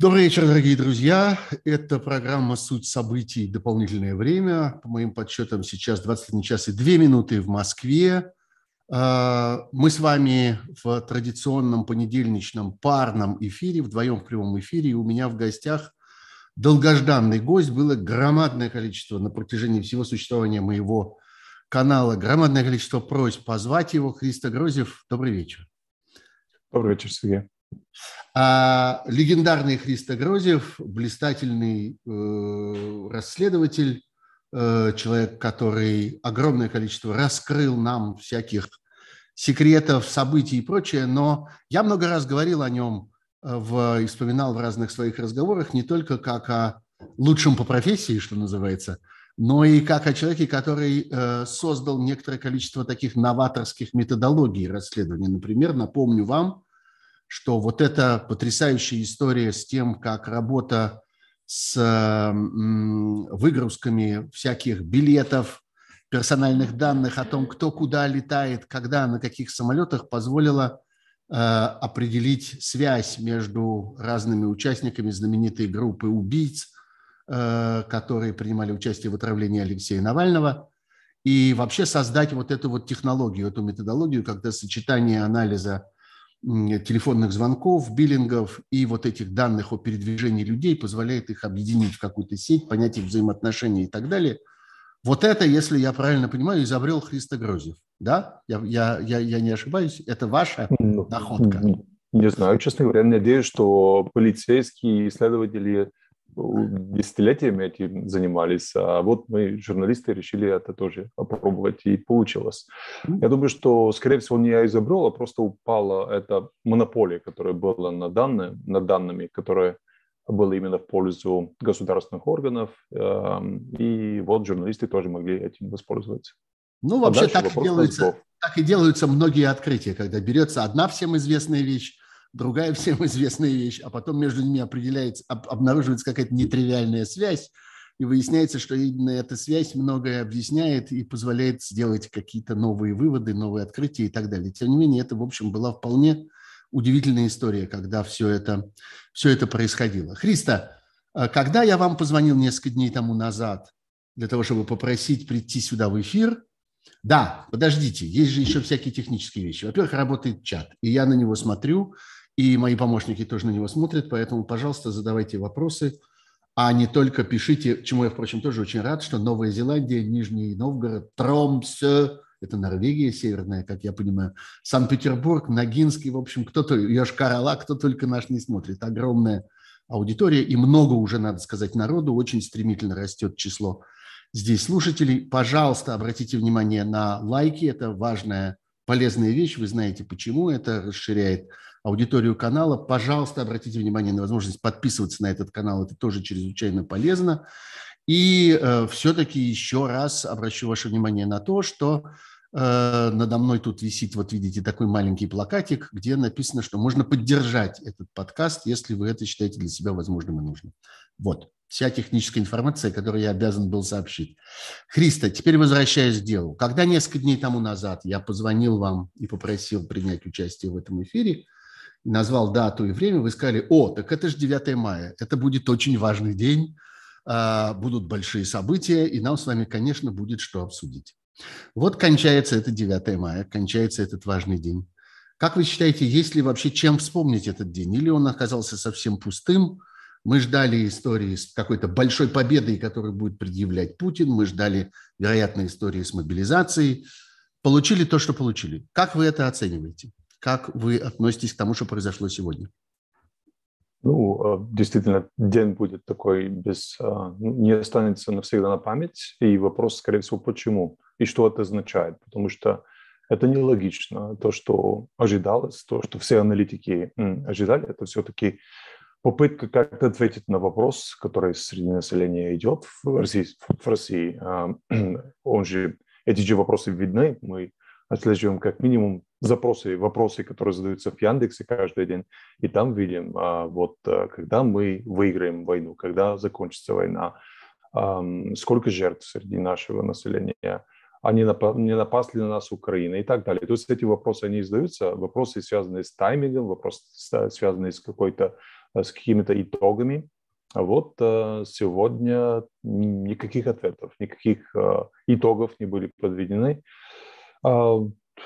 Добрый вечер, дорогие друзья. Это программа «Суть событий. Дополнительное время». По моим подсчетам, сейчас 21 час и 2 минуты в Москве. А, мы с вами в традиционном понедельничном парном эфире, вдвоем в прямом эфире. И у меня в гостях долгожданный гость. Было громадное количество на протяжении всего существования моего канала, громадное количество просьб позвать его. Христо Грозев, добрый вечер. Добрый вечер, Сергей. А легендарный Христо Грозев, блистательный э, расследователь, э, человек, который огромное количество раскрыл нам всяких секретов, событий и прочее, но я много раз говорил о нем э, в, и вспоминал в разных своих разговорах не только как о лучшем по профессии, что называется, но и как о человеке, который э, создал некоторое количество таких новаторских методологий расследования. Например, напомню вам, что вот эта потрясающая история с тем, как работа с выгрузками всяких билетов, персональных данных о том, кто куда летает, когда, на каких самолетах, позволила э, определить связь между разными участниками знаменитой группы убийц, э, которые принимали участие в отравлении Алексея Навального, и вообще создать вот эту вот технологию, эту методологию, когда сочетание анализа телефонных звонков, биллингов и вот этих данных о передвижении людей позволяет их объединить в какую-то сеть, понять их взаимоотношения и так далее. Вот это, если я правильно понимаю, изобрел Христо Грозев. Да? Я, я, я, я не ошибаюсь? Это ваша ну, находка? Не знаю, честно говоря. Надеюсь, что полицейские исследователи десятилетиями этим занимались, а вот мы, журналисты, решили это тоже попробовать, и получилось. Я думаю, что, скорее всего, не я изобрел, а просто упала эта монополия, которая была на, данные, на данными, которые были именно в пользу государственных органов, эм, и вот журналисты тоже могли этим воспользоваться. Ну, вообще а так и, делаются, так и делаются многие открытия, когда берется одна всем известная вещь, другая всем известная вещь, а потом между ними определяется, обнаруживается какая-то нетривиальная связь, и выясняется, что именно эта связь многое объясняет и позволяет сделать какие-то новые выводы, новые открытия и так далее. Тем не менее, это, в общем, была вполне удивительная история, когда все это, все это происходило. Христа, а когда я вам позвонил несколько дней тому назад для того, чтобы попросить прийти сюда в эфир, да, подождите, есть же еще всякие технические вещи. Во-первых, работает чат, и я на него смотрю, и мои помощники тоже на него смотрят, поэтому, пожалуйста, задавайте вопросы, а не только пишите, чему я, впрочем, тоже очень рад, что Новая Зеландия, Нижний Новгород, Тромсе, это Норвегия северная, как я понимаю, Санкт-Петербург, Ногинский, в общем, кто-то, Йошкар-Ола, кто только наш не смотрит. Огромная аудитория и много уже, надо сказать, народу, очень стремительно растет число здесь слушателей. Пожалуйста, обратите внимание на лайки, это важная, полезная вещь, вы знаете почему, это расширяет аудиторию канала. Пожалуйста, обратите внимание на возможность подписываться на этот канал. Это тоже чрезвычайно полезно. И э, все-таки еще раз обращу ваше внимание на то, что э, надо мной тут висит, вот видите, такой маленький плакатик, где написано, что можно поддержать этот подкаст, если вы это считаете для себя возможным и нужным. Вот, вся техническая информация, которую я обязан был сообщить. Христа, теперь возвращаясь к делу. Когда несколько дней тому назад я позвонил вам и попросил принять участие в этом эфире – назвал дату и время, вы сказали, о, так это же 9 мая, это будет очень важный день, а, будут большие события, и нам с вами, конечно, будет что обсудить. Вот кончается это 9 мая, кончается этот важный день. Как вы считаете, есть ли вообще чем вспомнить этот день? Или он оказался совсем пустым? Мы ждали истории с какой-то большой победой, которую будет предъявлять Путин. Мы ждали, вероятно, истории с мобилизацией. Получили то, что получили. Как вы это оцениваете? Как вы относитесь к тому, что произошло сегодня? Ну, э, действительно, день будет такой без... Э, не останется навсегда на память. И вопрос, скорее всего, почему и что это означает. Потому что это нелогично. То, что ожидалось, то, что все аналитики ожидали, это все-таки попытка как-то ответить на вопрос, который среди населения идет в России. В России. А, он же, эти же вопросы видны. Мы отслеживаем как минимум запросы, вопросы, которые задаются в Яндексе каждый день, и там видим, а, вот а, когда мы выиграем войну, когда закончится война, сколько жертв среди нашего населения, а не, нап не напасть ли на нас Украина и так далее. То есть эти вопросы, они задаются, вопросы, связанные с таймингом, вопросы, связанные с, какой-то, с какими-то итогами. А вот э, сегодня никаких ответов, никаких э, итогов не были подведены.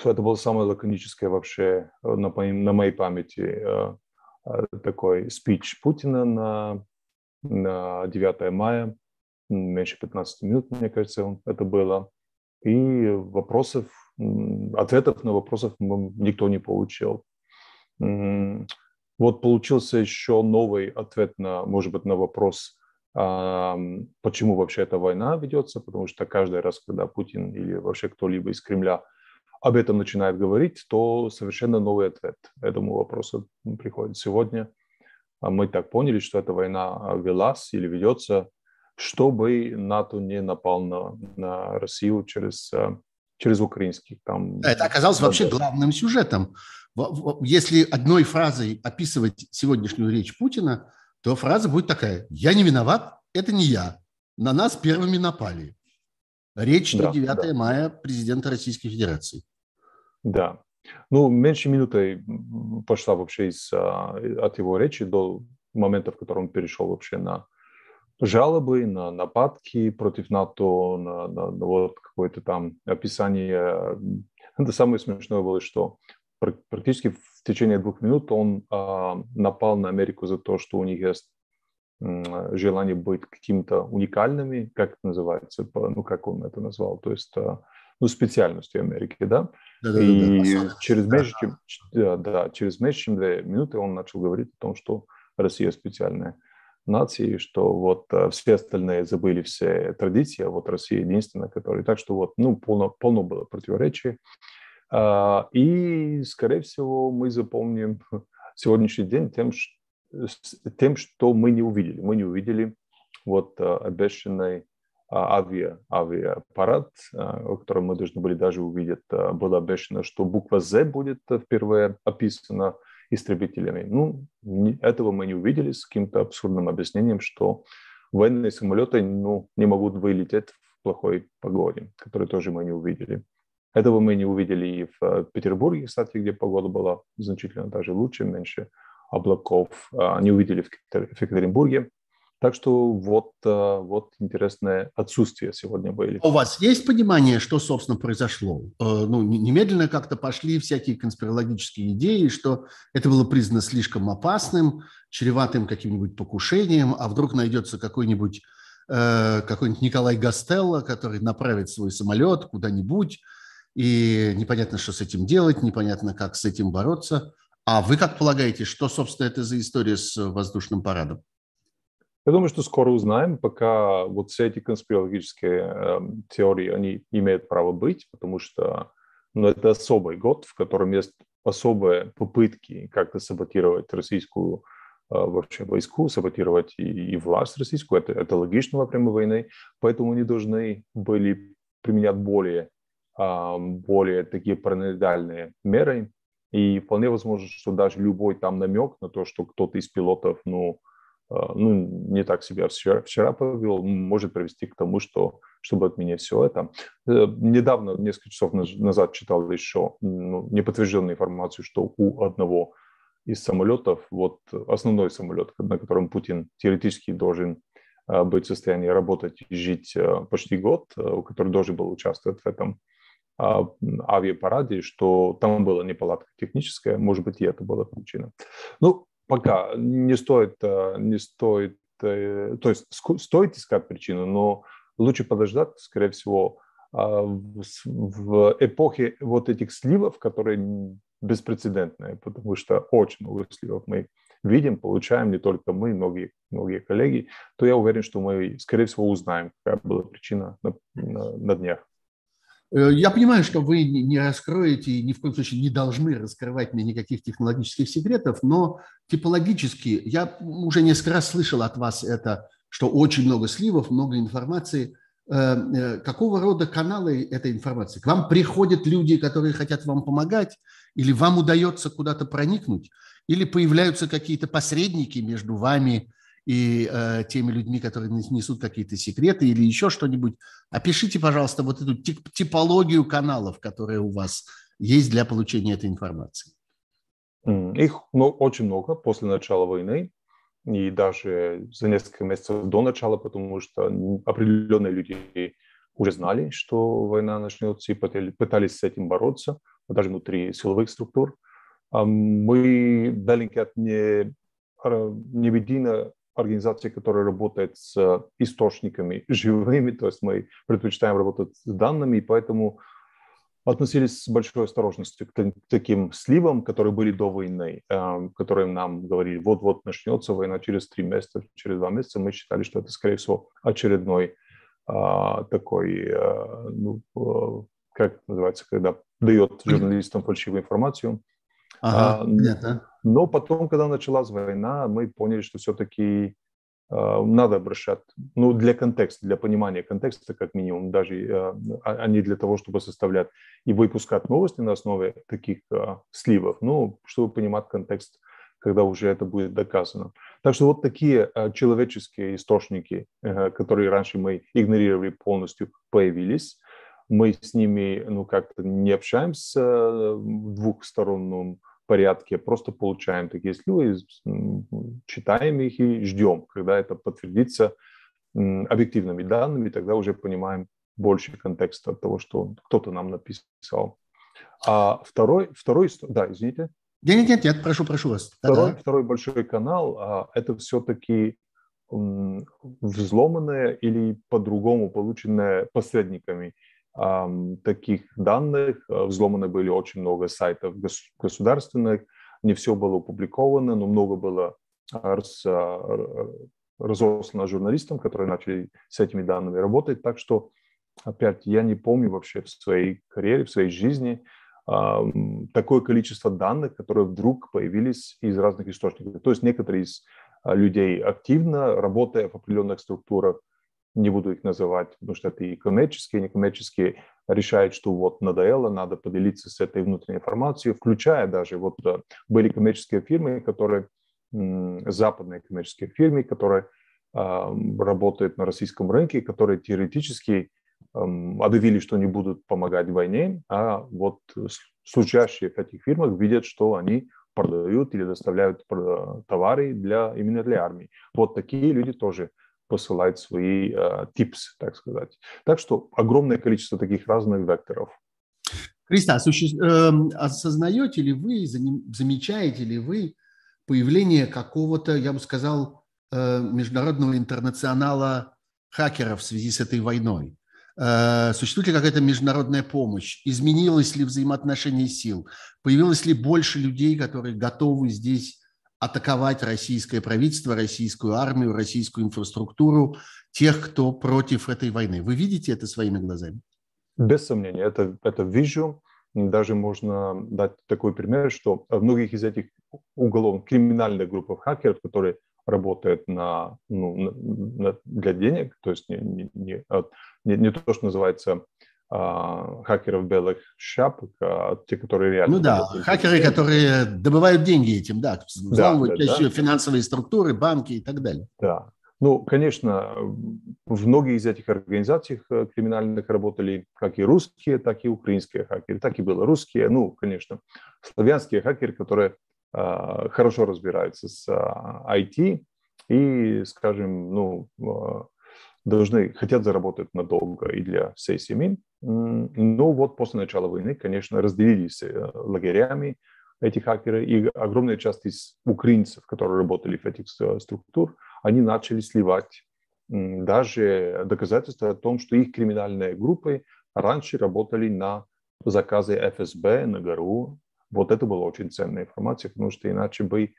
А, это было самое лаконическое вообще на, на моей памяти такой спич Путина на, на 9 мая, меньше 15 минут, мне кажется, это было. И вопросов, ответов на вопросов никто не получил. Вот получился еще новый ответ на, может быть, на вопрос, почему вообще эта война ведется, потому что каждый раз, когда Путин или вообще кто-либо из Кремля об этом начинает говорить, то совершенно новый ответ этому вопросу приходит сегодня. А мы так поняли, что эта война велась или ведется, чтобы НАТО не напал на, на Россию через, через украинских там. Это оказалось вообще главным сюжетом. Если одной фразой описывать сегодняшнюю речь Путина, то фраза будет такая «Я не виноват, это не я. На нас первыми напали». Речь да, на 9 да. мая президента Российской Федерации. Да. Ну, меньше минуты пошла вообще из, а, от его речи до момента, в котором он перешел вообще на жалобы, на нападки против НАТО, на, на, на вот какое-то там описание. Это самое смешное было, что практически в течение двух минут он а, напал на Америку за то, что у них есть желание быть какими-то уникальными, как это называется, ну, как он это назвал, то есть а, ну, специальностью Америки, да? Да, да, и да, да. через меньше, чем, да, да, через меньше, чем две минуты он начал говорить о том, что Россия специальная нация, что вот э, все остальные забыли все традиции, а вот Россия единственная, которая... Так что вот, ну, полно, полно было противоречий. А, и, скорее всего, мы запомним сегодняшний день тем, тем, что мы не увидели. Мы не увидели вот э, обещанный а, авиа, авиапарат, а, о котором мы должны были даже увидеть, а, было обещано, что буква «З» будет впервые описана истребителями. Ну, этого мы не увидели с каким-то абсурдным объяснением, что военные самолеты ну, не могут вылететь в плохой погоде, которую тоже мы не увидели. Этого мы не увидели и в Петербурге, кстати, где погода была значительно даже лучше, меньше облаков. Не увидели в Екатеринбурге, так что вот, э, вот интересное отсутствие сегодня были. У вас есть понимание, что, собственно, произошло? Э, ну, немедленно как-то пошли всякие конспирологические идеи, что это было признано слишком опасным, чреватым каким-нибудь покушением, а вдруг найдется какой-нибудь э, какой-нибудь Николай Гастелло, который направит свой самолет куда-нибудь, и непонятно, что с этим делать, непонятно, как с этим бороться. А вы как полагаете, что, собственно, это за история с воздушным парадом? Я думаю, что скоро узнаем, пока вот все эти конспирологические э, теории, они имеют право быть, потому что ну, это особый год, в котором есть особые попытки как-то саботировать российскую э, вообще войску, саботировать и, и власть российскую. Это, это логично во время войны, поэтому они должны были применять более, э, более такие параноидальные меры. И вполне возможно, что даже любой там намек на то, что кто-то из пилотов, ну, ну, не так себя вчера, вчера повел, может привести к тому, что, чтобы отменить все это. Э, недавно, несколько часов назад, читал еще ну, неподтвержденную информацию, что у одного из самолетов, вот основной самолет, на котором Путин теоретически должен а, быть в состоянии работать и жить а, почти год, который должен был участвовать в этом авиапараде, что там была неполадка техническая, может быть, и это была причина. Ну, пока не стоит, э, не стоит, э, то есть стоит искать причину, но лучше подождать, скорее всего, а, в эпохе вот этих сливов, которые беспрецедентные, потому что очень много сливов мы видим, получаем не только мы, многие, многие коллеги, то я уверен, что мы, скорее всего, узнаем, какая была причина на, на, на днях. Э, я понимаю, что вы не раскроете и ни в коем случае не должны раскрывать мне никаких технологических секретов, но типологически я уже несколько раз слышал от вас это, что очень много сливов, много информации. Э, э, какого рода каналы этой информации? К вам приходят люди, которые хотят вам помогать, или вам удается куда-то проникнуть, или появляются какие-то посредники между вами и э, теми людьми, которые несут какие-то секреты или еще что-нибудь. Опишите, пожалуйста, вот эту тип типологию каналов, которые у вас есть для получения этой информации. Их ну, очень много после начала войны и даже за несколько месяцев до начала, потому что определенные люди уже знали, что война начнется и пытались с этим бороться, даже внутри силовых структур. Мы Bellingcat не, не единая организация, которая работает с источниками живыми, то есть мы предпочитаем работать с данными, и поэтому относились с большой осторожностью к таким сливам, которые были до войны, которые нам говорили, вот-вот начнется война через три месяца, через два месяца. Мы считали, что это, скорее всего, очередной а, такой, ну, как называется, когда дает журналистам фальшивую информацию. Ага, а, Но потом, когда началась война, мы поняли, что все-таки э, надо обращать, ну, для контекста, для понимания контекста, как минимум, даже, э, а не для того, чтобы составлять и выпускать новости на основе таких э, сливов, ну, чтобы понимать контекст, когда уже это будет доказано. Так что вот такие человеческие источники, которые раньше мы игнорировали полностью, появились. Мы с ними, ну, как-то не общаемся в двухсторонном порядке, просто получаем такие сливы, читаем их и ждем, когда это подтвердится объективными данными, тогда уже понимаем больше контекста того, что кто-то нам написал. А второй, второй, да, извините. Нет, нет, нет, прошу, прошу вас. Второй, второй большой канал а, – это все-таки взломанное или по-другому полученное посредниками таких данных. Э, взломаны были очень много сайтов государственных, не все было опубликовано, но много было а, раз, а, разослано журналистам, которые начали с этими данными работать. Так что, опять, я не помню вообще в своей карьере, в своей жизни такое количество данных, которые вдруг появились из разных источников. То есть некоторые из людей активно, работая в определенных структурах, не буду их называть, потому что это и коммерческие, и некоммерческие, решают, что вот надоело, надо поделиться с этой внутренней информацией, включая даже вот э, были коммерческие фирмы, которые, западные коммерческие фирмы, которые работают на российском рынке, которые теоретически объявили, что не будут помогать в войне, а вот служащие в этих фирмах видят, что они продают или доставляют товары для, именно для армии. Вот такие люди тоже посылать свои э, tips, так сказать. Так что огромное количество таких разных векторов. Христа, суще... э, осознаете ли вы, замечаете ли вы появление какого-то, я бы сказал, э, международного интернационала хакеров в связи с этой войной? Э, существует ли какая-то международная помощь? Изменилось ли взаимоотношение сил? Появилось ли больше людей, которые готовы здесь атаковать российское правительство, российскую армию, российскую инфраструктуру, тех, кто против этой войны. Вы видите это своими глазами? Без сомнения, это, это вижу. Даже можно дать такой пример, что многих из этих уголовных криминальных групп хакеров, которые работают на, ну, на, для денег, то есть не, не, не, не то, что называется а, хакеров белых шапок, а те, которые реально... Ну да, хакеры, деньги. которые добывают деньги этим, да, взламывают да, да, да. финансовые структуры, банки и так далее. Да. Ну, конечно, в многих из этих организаций э, криминальных работали как и русские, так и украинские хакеры, так и белорусские, ну, конечно, славянские хакеры, которые э, хорошо разбираются с э, IT и, скажем, ну, должны, хотят заработать надолго и для всей семьи. Но вот после начала войны, конечно, разделились э, лагерями эти хакеры, и огромная часть из украинцев, которые работали в этих структурах, они начали сливать даже доказательства о том, что их криминальные группы раньше работали на заказы ФСБ, на ГРУ. Вот это была очень ценная информация, потому что иначе бы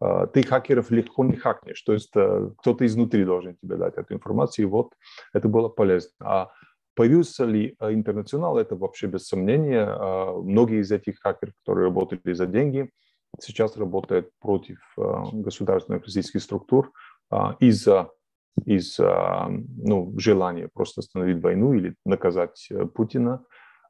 ты хакеров легко не хакнешь. То есть э, кто-то изнутри должен тебе дать эту информацию, и вот это было полезно. А появился ли э, интернационал, это вообще без сомнения. А, многие из этих хакеров, которые работали за деньги, сейчас работают против э, государственных российских структур а, из-за из ну, желания просто остановить войну или наказать Путина.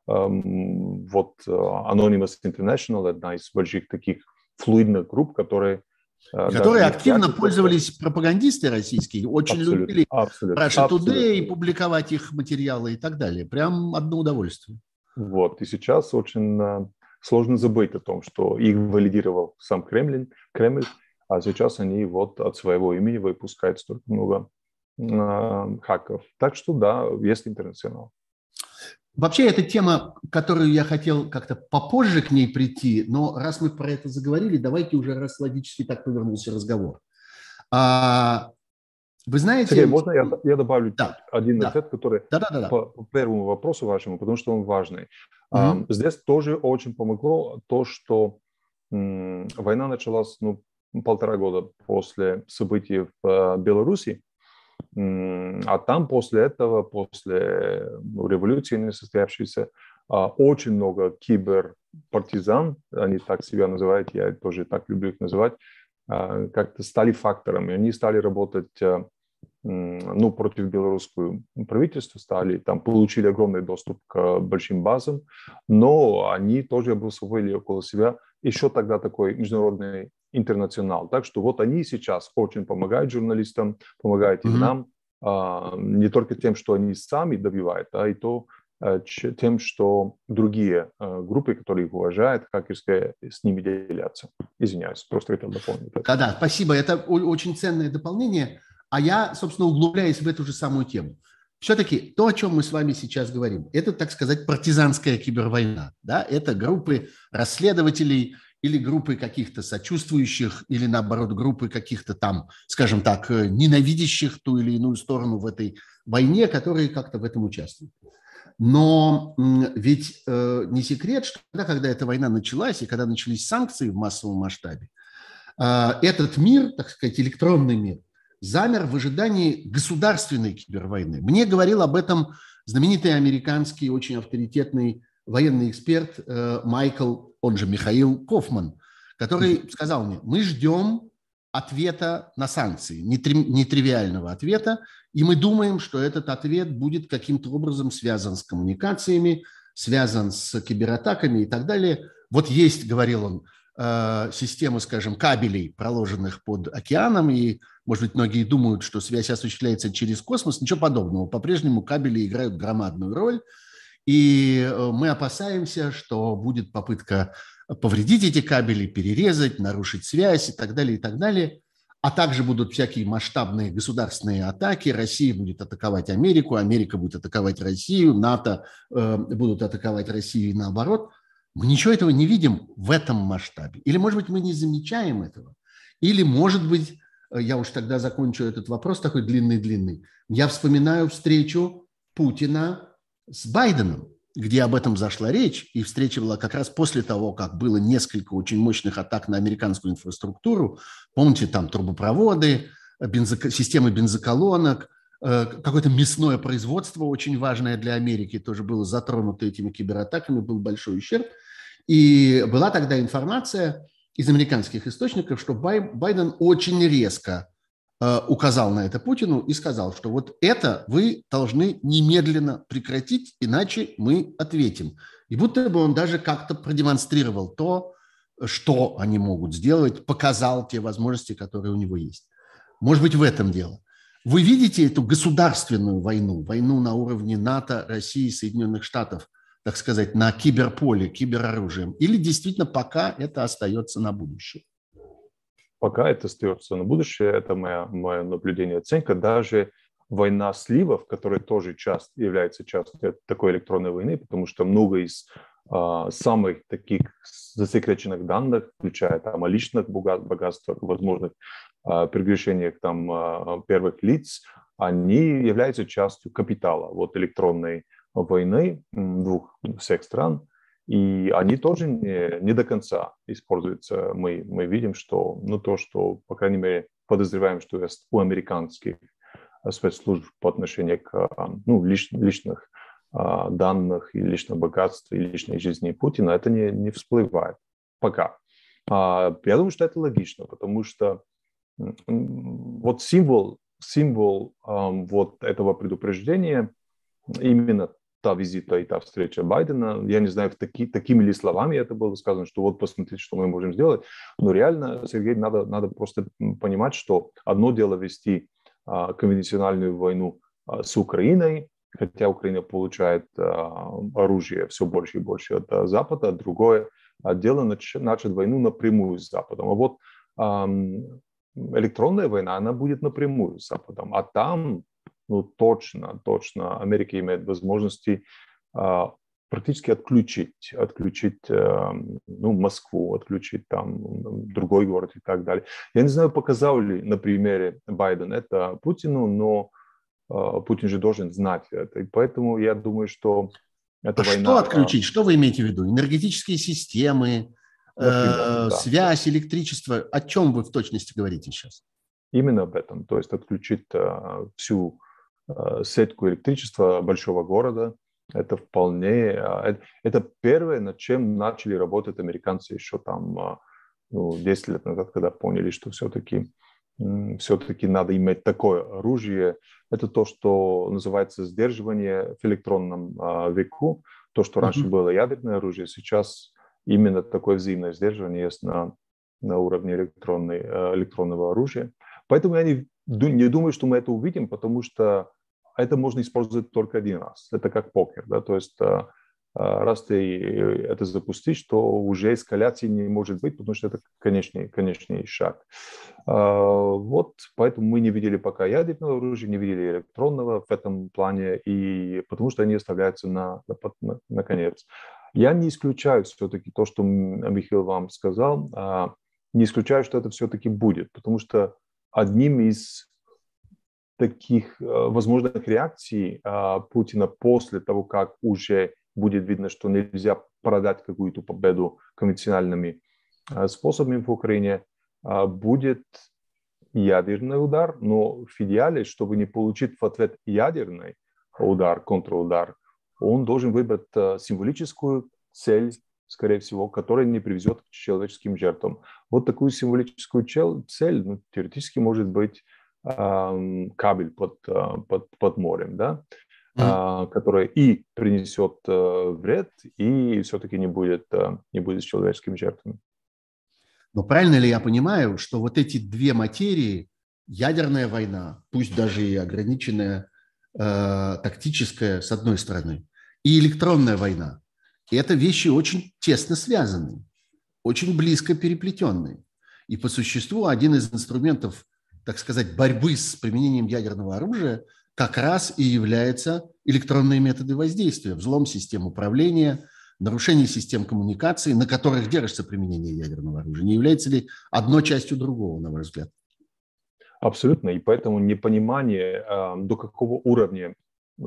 Вот Anonymous International, одна из больших таких флуидных групп, которые которые активно пользовались пропагандисты российские, очень абсолютно, любили абсолютно, Russia абсолютно. Today, публиковать их материалы и так далее. Прям одно удовольствие. Вот, и сейчас очень э, сложно забыть о том, что их валидировал сам Кремль, Кремль а сейчас они вот от своего имени выпускают столько много э, хаков. Так что да, есть интернационал. Вообще, эта тема, которую я хотел как-то попозже к ней прийти, но раз мы про это заговорили, давайте уже раз логически так повернулся разговор. А, вы знаете... Сергей, можно я, я добавлю да. один да. ответ, который да, да, да, да. По, по первому вопросу вашему, потому что он важный. Mm-hmm. А, здесь тоже очень помогло то, что м, война началась ну, полтора года после событий в э, Беларуси, а там после этого, после ну, революции несостоявшейся, а, очень много киберпартизан, они так себя называют, я тоже так люблю их называть, а, как-то стали факторами. Они стали работать э, ну, против белорусского правительства, стали, там, получили огромный доступ к большим базам, но они тоже обусовали около себя еще тогда такой международный интернационал. Так что вот они сейчас очень помогают журналистам, помогают и mm-hmm. нам, а, не только тем, что они сами добивают, а и то, а, тем, что другие а, группы, которые их уважают, хакерские, с ними делятся. Извиняюсь, просто хотел дополнить. Да-да, спасибо. Это очень ценное дополнение. А я, собственно, углубляюсь в эту же самую тему. Все-таки то, о чем мы с вами сейчас говорим, это, так сказать, партизанская кибервойна. Да? Это группы расследователей, или группы каких-то сочувствующих, или наоборот группы каких-то там, скажем так, э, ненавидящих ту или иную сторону в этой войне, которые как-то в этом участвуют. Но ведь э, не секрет, что тогда, когда эта война началась и когда начались санкции в массовом масштабе, э, этот мир, так сказать, электронный мир, замер в ожидании государственной кибервойны. Мне говорил об этом знаменитый американский, очень авторитетный военный эксперт э, Майкл он же Михаил Кофман, который сказал мне, мы ждем ответа на санкции, нетривиального ответа, и мы думаем, что этот ответ будет каким-то образом связан с коммуникациями, связан с кибератаками и так далее. Вот есть, говорил он, э, система, скажем, кабелей, проложенных под океаном, и, может быть, многие думают, что связь осуществляется через космос. Ничего подобного. По-прежнему кабели играют громадную роль – и э, мы опасаемся, что будет попытка повредить эти кабели, перерезать, нарушить связь и так далее, и так далее. А также будут всякие масштабные государственные атаки. Россия будет атаковать Америку, Америка будет атаковать Россию, НАТО э, будут атаковать Россию и наоборот. Мы ничего этого не видим в этом масштабе. Или, может быть, мы не замечаем этого. Или, может быть, э, я уж тогда закончу этот вопрос такой длинный-длинный. Я вспоминаю встречу Путина с Байденом, где об этом зашла речь, и встреча была как раз после того, как было несколько очень мощных атак на американскую инфраструктуру. Помните, там трубопроводы, бензок... системы бензоколонок, э, какое-то мясное производство, очень важное для Америки, тоже было затронуто этими кибератаками, был большой ущерб. И была тогда информация из американских источников, что Байден очень резко указал на это Путину и сказал, что вот это вы должны немедленно прекратить, иначе мы ответим. И будто бы он даже как-то продемонстрировал то, что они могут сделать, показал те возможности, которые у него есть. Может быть, в этом дело. Вы видите эту государственную войну, войну на уровне НАТО, России, Соединенных Штатов, так сказать, на киберполе, кибероружием? Или действительно пока это остается на будущее? Пока это остается на будущее, это моя, мое наблюдение, оценка. Даже война сливов, которая тоже часто является частью такой электронной войны, потому что много из а, самых таких засекреченных данных, включая там о личных богатствах, возможных а, прегрешениях там а, первых лиц, они являются частью капитала вот электронной войны двух всех стран. И они тоже не, не до конца используются. Мы, мы видим, что ну, то, что, по крайней мере, подозреваем, что есть у американских спецслужб по отношению к ну, лич, личных а, данных и личного богатства и личной жизни Путина, это не, не всплывает пока. А, я думаю, что это логично, потому что вот символ, символ а, вот этого предупреждения именно та визита и та встреча Байдена. Я не знаю, таки, такими ли словами это было сказано, что вот посмотрите, что мы можем сделать. Но реально, Сергей, надо, надо просто понимать, что одно дело вести а, конвенциональную войну а, с Украиной, хотя Украина получает а, оружие все больше и больше от а, Запада, другое а дело нач, начать войну напрямую с Западом. А вот а, электронная война, она будет напрямую с Западом, а там ну, точно, точно Америка имеет возможности а, практически отключить, отключить э, ну, Москву, отключить там другой город и так далее. Я не знаю, показал ли на примере Байден это Путину, но э, Путин же должен знать это. И поэтому я думаю, что эта а война... Что отключить? Что вы имеете в виду? Энергетические системы, Например, э, да. связь, электричество. О чем вы в точности говорите сейчас? Именно об этом. То есть отключить э, всю Э, сетку электричества большого города. Это вполне... Э, это первое, над чем начали работать американцы еще там э, ну, 10 лет назад, когда поняли, что все-таки все-таки надо иметь такое оружие. Это то, что называется сдерживание в электронном веку. То, что раньше mm-hmm. было ядерное оружие, сейчас именно такое взаимное сдерживание есть на, на уровне электронной, электронного оружия. Поэтому я не, не думаю, что мы это увидим, потому что это можно использовать только один раз. Это как покер, да, то есть э, э, раз ты это запустишь, то уже эскаляции не может быть, потому что это конечный, конечный шаг. Э, вот поэтому мы не видели пока ядерного оружия, не видели электронного в этом плане, и потому что они оставляются на, на, на конец. Я не исключаю все-таки то, что Михаил вам сказал, а не исключаю, что это все-таки будет, потому что одним из таких э, возможных реакций а, Путина после того, как уже будет видно, что нельзя продать какую-то победу конвенциональными э, способами в Украине, будет ядерный удар, но в идеале, чтобы не получить в ответ ядерный удар, контрудар, он должен выбрать э, символическую цель, скорее всего, которая не приведет к человеческим жертвам. Вот такую символическую цель ну, теоретически может быть кабель под, а, под, под морем, да, mm-hmm. который и принесет э, вред, и все-таки не будет, э, не будет с человеческими жертвами. Но правильно ли я понимаю, что вот эти две материи, ядерная война, пусть даже и ограниченная, э, тактическая, с одной стороны, и электронная война, это вещи очень тесно связаны, очень близко переплетенные. И по существу один из инструментов так сказать, борьбы с применением ядерного оружия как раз и являются электронные методы воздействия, взлом систем управления, нарушение систем коммуникации, на которых держится применение ядерного оружия. Не является ли одной частью другого, на ваш взгляд? Абсолютно. И поэтому непонимание, а, до какого уровня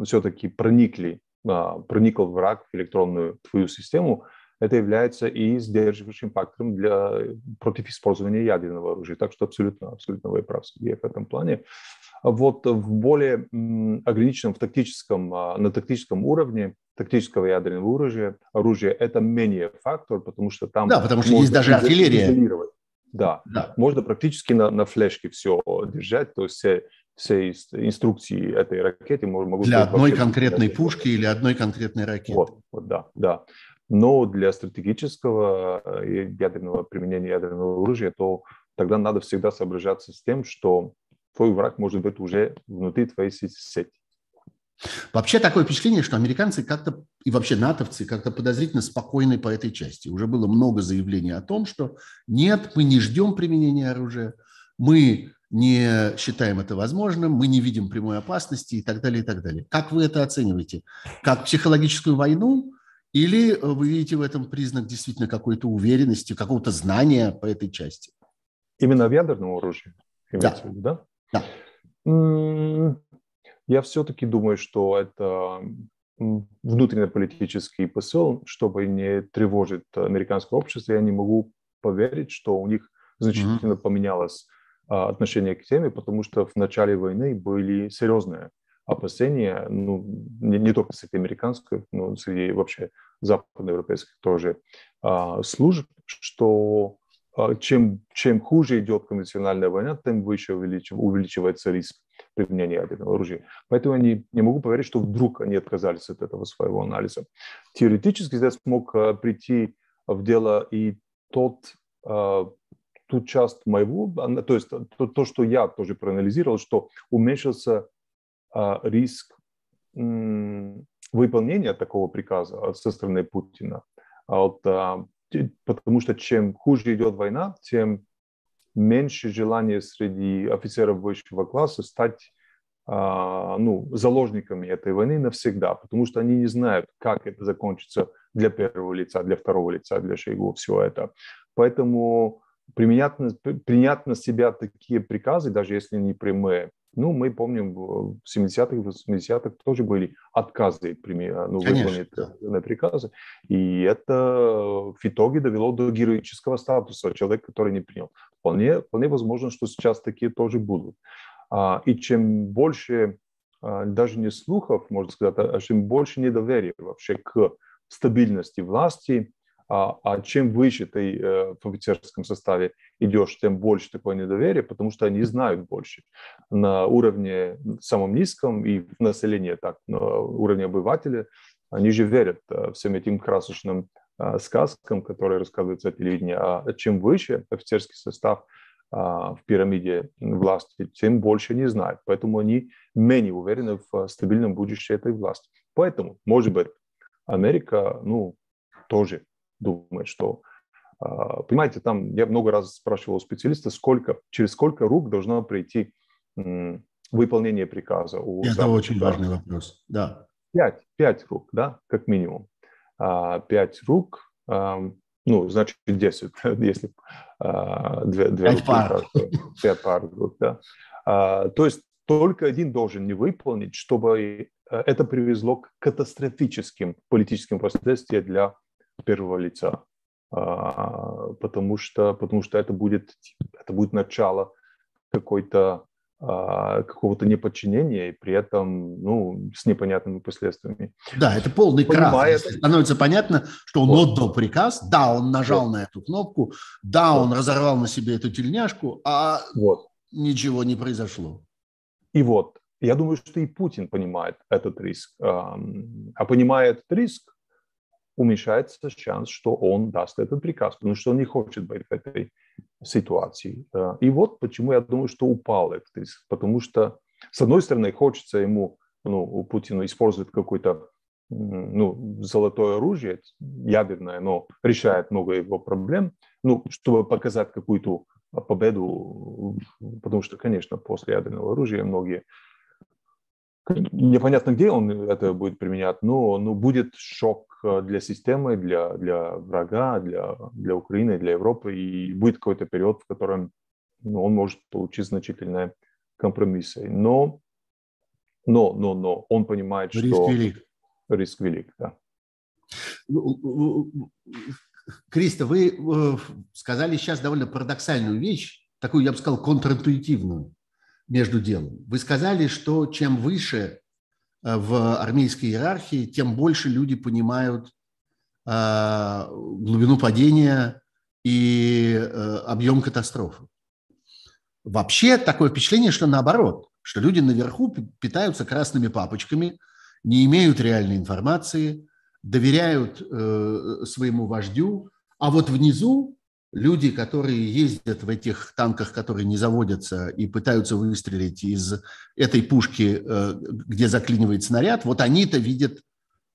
все-таки проникли, а, проникл враг в электронную твою систему – это является и сдерживающим фактором для, против использования ядерного оружия. Так что абсолютно, абсолютно вы правы в этом плане. Вот в более ограниченном, в тактическом, а, на тактическом уровне тактического ядерного оружия, оружия это менее фактор, потому что там... Да, потому что есть даже артиллерия. Да, да, можно практически на, на флешке все держать, то есть все, все инструкции этой ракеты могут... Для одной конкретной пушки или одной конкретной ракеты. Вот, вот, да, да но для стратегического э, ядерного применения ядерного оружия, то тогда надо всегда соображаться с тем, что твой враг может быть уже внутри твоей сети. Вообще такое впечатление, что американцы как-то и вообще натовцы как-то подозрительно спокойны по этой части. Уже было много заявлений о том, что нет, мы не ждем применения оружия, мы не считаем это возможным, мы не видим прямой опасности и так далее, и так далее. Как вы это оцениваете? Как психологическую войну или э, вы видите в этом признак действительно какой-то уверенности, какого-то знания по этой части? Именно в ядерном оружии? Да. Виду, да? Да. Я все-таки думаю, что это внутреннеполитический посыл, чтобы не тревожить американское общество. Я не могу поверить, что у них значительно mm-hmm. поменялось а, отношение к теме, потому что в начале войны были серьезные опасения, ну, не, не только среди американских, но среди вообще западноевропейских тоже а, служб, что а, чем, чем хуже идет конвенциональная война, тем выше увеличив, увеличивается риск применения ядерного оружия. Поэтому я не, не могу поверить, что вдруг они отказались от этого своего анализа. Теоретически здесь мог э, прийти в дело и тот, э, ту часть моего, то есть то, то, что я тоже проанализировал, что уменьшился риск выполнения такого приказа со стороны Путина. А вот, потому что чем хуже идет война, тем меньше желания среди офицеров высшего класса стать а, ну, заложниками этой войны навсегда, потому что они не знают, как это закончится для первого лица, для второго лица, для Шойгу, все это. Поэтому применять принять на себя такие приказы, даже если не прямые, ну, мы помним, в 70-х, 80-х тоже были отказы ну, выполнить приказы. И это в итоге довело до героического статуса человека, который не принял. Вполне, вполне возможно, что сейчас такие тоже будут. А, и чем больше, а, даже не слухов, можно сказать, а чем больше недоверия вообще к стабильности власти, а, а чем выше ты э, в офицерском составе идешь, тем больше такое недоверие, потому что они знают больше. На уровне самом низком и в населении, так, на уровне обывателя, они же верят э, всем этим красочным э, сказкам, которые рассказываются телевидении. А чем выше офицерский состав в пирамиде власти, тем больше не знают. Поэтому они менее уверены в стабильном будущем этой власти. Поэтому, может быть, Америка, ну, тоже думает, что а, Понимаете, там я много раз спрашивал у специалиста, сколько, через сколько рук должно прийти выполнение приказа. У Это Запада. очень важный вопрос, да. Пять, пять рук, да, как минимум. А, пять рук, ну, значит, десять, если а, две, две пять руки, пар. Пять пар рук, да. То есть только один должен не выполнить, чтобы э, это привезло к катастрофическим политическим последствиям для первого лица, а, потому что, потому что это, будет, это будет начало какой-то а, какого-то неподчинения и при этом ну, с непонятными последствиями. Да, это полный крах. Становится понятно, что он вот. отдал приказ, да, он нажал вот. на эту кнопку, да, вот. он разорвал на себе эту тельняшку, а вот. ничего не произошло. И вот, я думаю, что и Путин понимает этот риск. А понимая этот риск, уменьшается шанс, что он даст этот приказ, потому что он не хочет быть в этой ситуации. И вот почему я думаю, что упал этот риск. Потому что, с одной стороны, хочется ему, ну, у Путина использовать какой-то ну, золотое оружие, ядерное, но решает много его проблем, ну, чтобы показать какую-то победу, потому что, конечно, после ядерного оружия многие непонятно, где он это будет применять, но, но будет шок э, для системы, для, для врага, для, для Украины, для Европы, и будет какой-то период, в котором ну, он может получить значительные компромиссы. Но, но, но, но он понимает, риск что... велик. Риск велик, да. Ну, Криста, вы э, сказали сейчас довольно парадоксальную вещь, такую, я бы сказал, контринтуитивную между делом. Вы сказали, что чем выше э, в армейской иерархии, тем больше люди понимают э, глубину падения и э, объем катастрофы. Вообще такое впечатление, что наоборот, что люди наверху питаются красными папочками, не имеют реальной информации, доверяют своему вождю, а вот внизу люди, которые ездят в этих танках, которые не заводятся и пытаются выстрелить из этой пушки, э, где заклинивает снаряд, вот они-то видят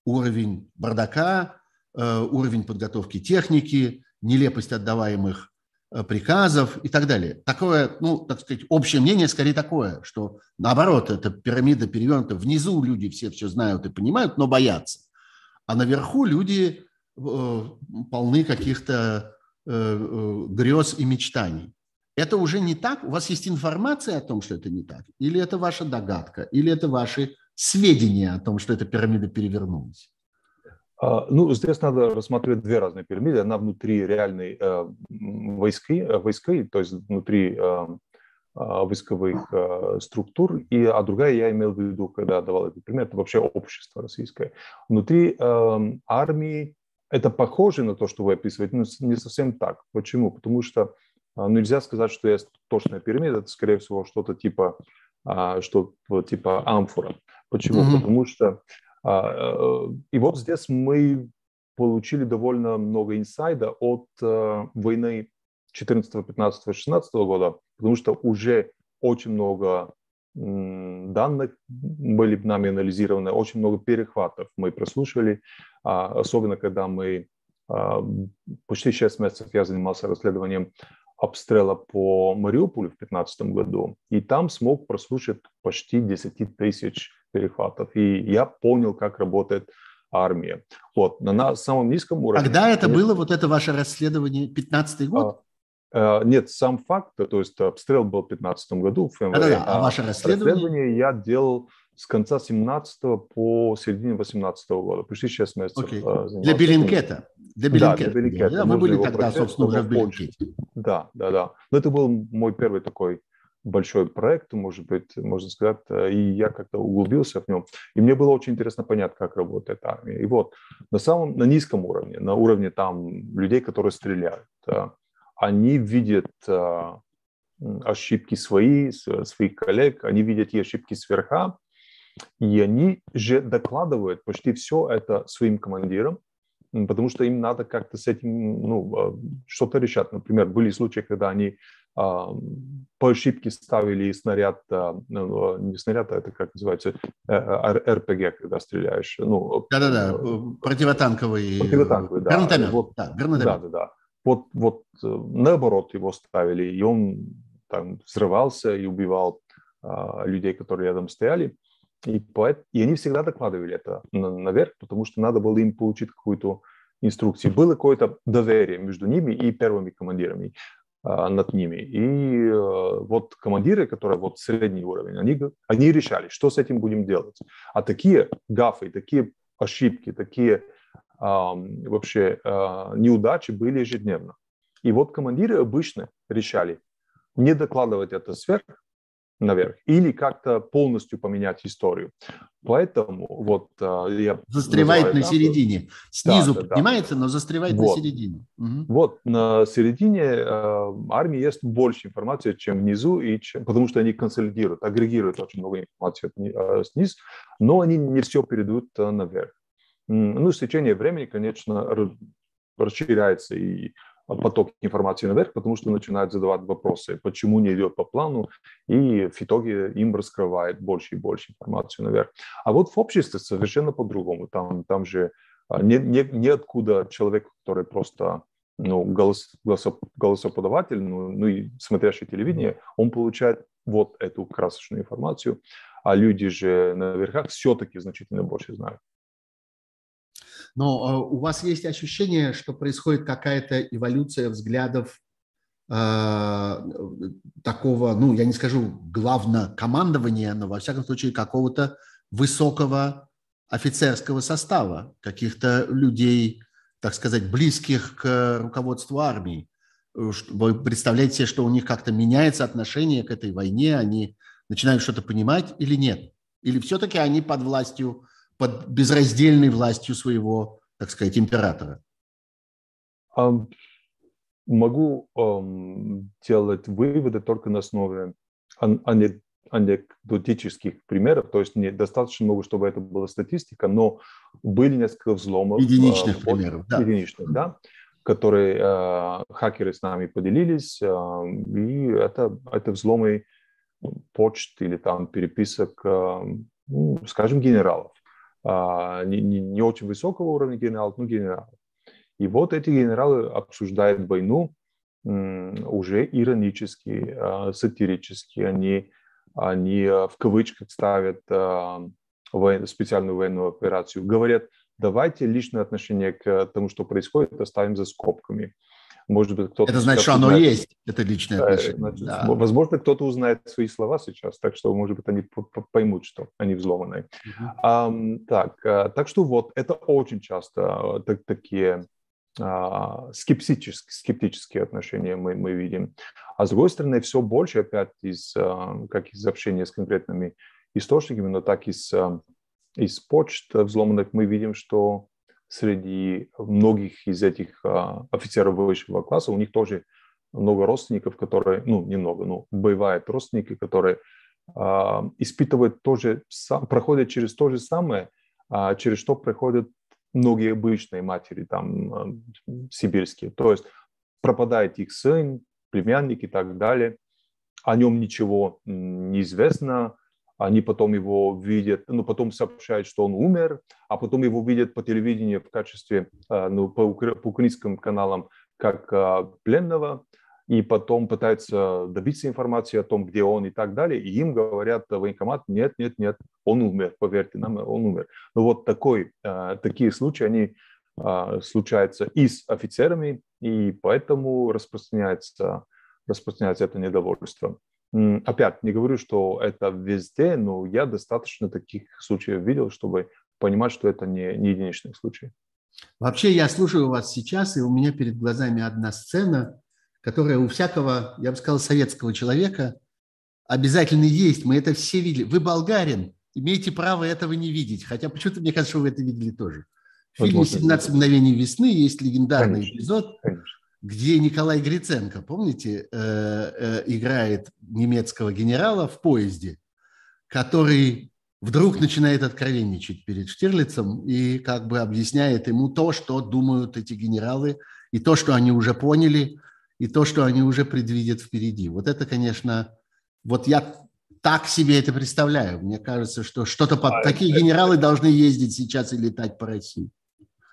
уровень бардака, э, уровень подготовки техники, нелепость отдаваемых э, приказов и так далее. Такое, ну, так сказать, общее мнение скорее такое, что наоборот, эта пирамида перевернута. Внизу люди все все знают и понимают, но боятся. А наверху люди полны каких-то грез и мечтаний. Это уже не так? У вас есть информация о том, что это не так? Или это ваша догадка? Или это ваши сведения о том, что эта пирамида перевернулась? А, ну, здесь надо рассматривать две разные пирамиды. Одна внутри реальной э, войски, э, войска, то есть внутри э, э, войсковых э, структур, и, а другая я имел в виду, когда давал этот пример, это вообще общество российское. Внутри э, армии это похоже на то, что вы описываете, но не совсем так. Почему? Потому что а, ну, нельзя сказать, что есть точная пирамида, это, скорее всего, что-то типа что типа амфора. Почему? Mm-hmm. Потому что и вот здесь мы получили довольно много инсайда от войны 14, 15, 16 года, потому что уже очень много данных были нами анализированы, очень много перехватов мы прослушивали, а, особенно когда мы а, почти 6 месяцев я занимался расследованием обстрела по Мариуполю в 2015 году, и там смог прослушать почти 10 тысяч перехватов. И я понял, как работает армия. Вот, на, самом низком уровне. Когда это было, вот это ваше расследование, 15 год? А, нет, сам факт, то есть обстрел был в 2015 году в январе. Да, да, а, а ваше расследование? Расследование я делал с конца 17 по середине 18 года, почти 6 месяцев. Okay. Для Bellingcat а? Для Bellingcat а. Да, для Bellingcat а. Да, мы были тогда, собственно, уже в Bellingcat е. Да, да, да. Но это был мой первый такой большой проект, может быть, можно сказать, и я как-то углубился в нем. И мне было очень интересно понять, как работает армия. И вот на самом, на низком уровне, на уровне там людей, которые стреляют, они видят ошибки свои, своих коллег, они видят и ошибки сверха, и они же докладывают почти все это своим командирам, потому что им надо как-то с этим ну, а, что-то решать. Например, были случаи, когда они а, по ошибке ставили снаряд, а, ну, не снаряд, а это как называется, э, РПГ, когда стреляешь. Ну, Да-да-да, противотанковый. Противотанковый, да. Гранатомет. Вот, да, гранатомет. Да-да-да. Вот, вот э, наоборот его ставили, и он там взрывался и убивал а, людей, которые рядом стояли. И, поэт, и они всегда докладывали это наверх, потому что надо было им получить какую-то инструкцию. Было какое-то доверие между ними и первыми командирами а, над ними. И а, вот командиры, которые вот средний уровень, они, они решали, что с этим будем делать. А такие гафы, такие ошибки, такие вообще а, неудачи были ежедневно. И вот командиры обычно решали не докладывать это сверх, наверх, или как-то полностью поменять историю. Поэтому вот а, я... Застревает на середине. Снизу да, поднимается, да. но застревает вот. на середине. Угу. Вот, на середине э, армии есть больше информации, чем внизу, и чем, потому что они консолидируют, агрегируют очень много информации э, снизу, но они не все передают э, наверх. Ну, с течением времени, конечно, расширяется и поток информации наверх, потому что начинают задавать вопросы, почему не идет по плану, и в итоге им раскрывает больше и больше информации наверх. А вот в обществе совершенно по-другому. Там, там же а, не, не, человек, который просто ну, голос, голосоп, голосоподаватель, ну, ну и смотрящий телевидение, он получает вот эту красочную информацию, а люди же на верхах все-таки значительно больше знают. Но э, у вас есть ощущение, что происходит какая-то эволюция взглядов э, такого, ну, я не скажу главнокомандования, но во всяком случае какого-то высокого офицерского состава, каких-то людей, так сказать, близких к руководству армии. Вы представляете себе, что у них как-то меняется отношение к этой войне, они начинают что-то понимать или нет? Или все-таки они под властью под безраздельной властью своего, так сказать, императора? Могу делать выводы только на основе анекдотических примеров, то есть не достаточно много, чтобы это была статистика, но были несколько взломов. Единичных а, примеров, да. Единичных, да, которые э, хакеры с нами поделились, э, и это, это взломы почт или там переписок, э, ну, скажем, генералов. А, не, не, не очень высокого уровня генералов, но генералов. И вот эти генералы обсуждают войну уже иронически, а, сатирически. Они, они а, в кавычках ставят специальную военную операцию. Говорят, давайте личное отношение к тому, что происходит, оставим за скобками. Может быть, кто-то... Это значит, что оно узнает, есть, это личное отношение. Значит, да. Возможно, кто-то узнает свои слова сейчас, так что, может быть, они поймут, что они взломаны. Uh-huh. А, так, э, так что вот, это очень часто э, так, такие а, скептические, скептические отношения мы, мы видим. А с другой стороны, все больше, опять, из, э, как из общения с конкретными источниками, но так из, из почт взломанных мы видим, что среди многих из этих а, офицеров высшего класса, у них тоже много родственников, которые, ну, немного, но бывают родственники, которые испытывают тоже, проходят через то же самое, через что проходят многие обычные матери там сибирские. То есть пропадает их сын, племянник и так далее. О нем ничего не известно, они потом его видят, ну, потом сообщают, что он умер, а потом его видят по телевидению в качестве, ну, по, по украинским каналам, как пленного, и потом пытаются добиться информации о том, где он и так далее, и им говорят военкомат, нет, нет, нет, он умер, поверьте нам, он умер. Но вот такой, такие случаи, они случаются и с офицерами, и поэтому распространяется, распространяется это недовольство. Опять, не говорю, что это везде, но я достаточно таких случаев видел, чтобы понимать, что это не, не единичный случай. Вообще, я слушаю вас сейчас, и у меня перед глазами одна сцена, которая у всякого, я бы сказал, советского человека обязательно есть. Мы это все видели. Вы болгарин, имеете право этого не видеть. Хотя почему-то мне кажется, что вы это видели тоже. В фильме «17 мгновений весны» есть легендарный конечно, эпизод, конечно где Николай Гриценко, помните, э, э, играет немецкого генерала в поезде, который вдруг начинает откровенничать перед Штирлицем и как бы объясняет ему то, что думают эти генералы, и то, что они уже поняли, и то, что они уже предвидят впереди. Вот это, конечно, вот я так себе это представляю. Мне кажется, что что-то под... А, такие генералы должны ездить сейчас и летать по России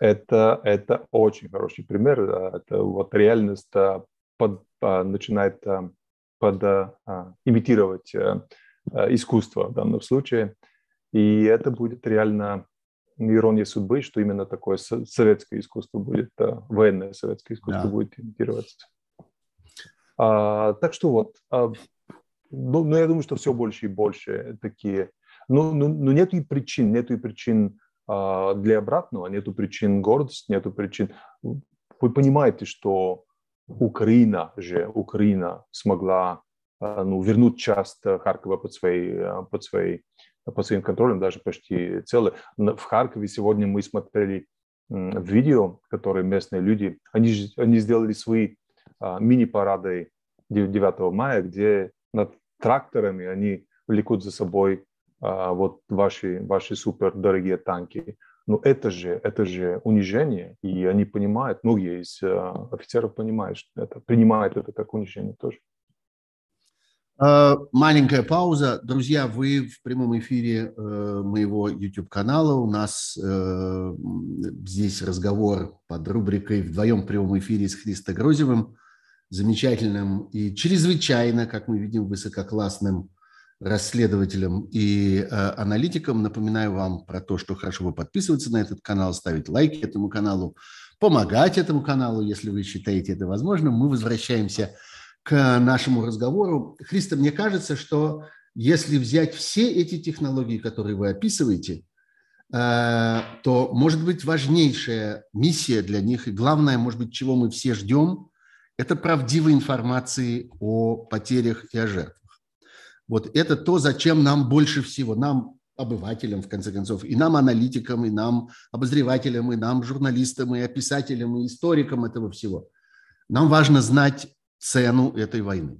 это, это очень хороший пример. Это вот реальность под, начинает под, имитировать э, искусство в данном случае. И это будет реально ирония судьбы, что именно такое советское искусство будет, военное советское искусство да. будет имитироваться. А, так что вот, а, ну, ну, я думаю, что все больше и больше такие. Ну, ну, ну нет и причин, нет и причин а, для обратного, нету причин гордости, нету причин. Вы понимаете, что Украина же, Украина смогла а, ну, вернуть часть Харькова под, своей, а, под, своей, под своим контролем, даже почти целый. В Харькове сегодня мы смотрели видео, которые местные люди, они, они сделали свои мини-парады 9 мая, где над тракторами они влекут за собой а, вот ваши, ваши супер дорогие танки. Но это же, это же унижение, и они понимают, многие из а, офицеров понимают, что это, принимают это как унижение тоже. А, маленькая пауза. Друзья, вы в прямом эфире э, моего YouTube-канала. У нас э, здесь разговор под рубрикой «Вдвоем в прямом эфире» с Христо Грозевым, замечательным и чрезвычайно, как мы видим, высококлассным расследователям и э, аналитикам. Напоминаю вам про то, что хорошо бы подписываться на этот канал, ставить лайки этому каналу, помогать этому каналу, если вы считаете это возможным. Мы возвращаемся к нашему разговору. Христо, мне кажется, что если взять все эти технологии, которые вы описываете, э, то, может быть, важнейшая миссия для них и главное, может быть, чего мы все ждем, это правдивой информации о потерях и о жертвах. Вот это то, зачем нам больше всего, нам, обывателям, в конце концов, и нам, аналитикам, и нам, обозревателям, и нам, журналистам, и описателям, и историкам этого всего. Нам важно знать цену этой войны.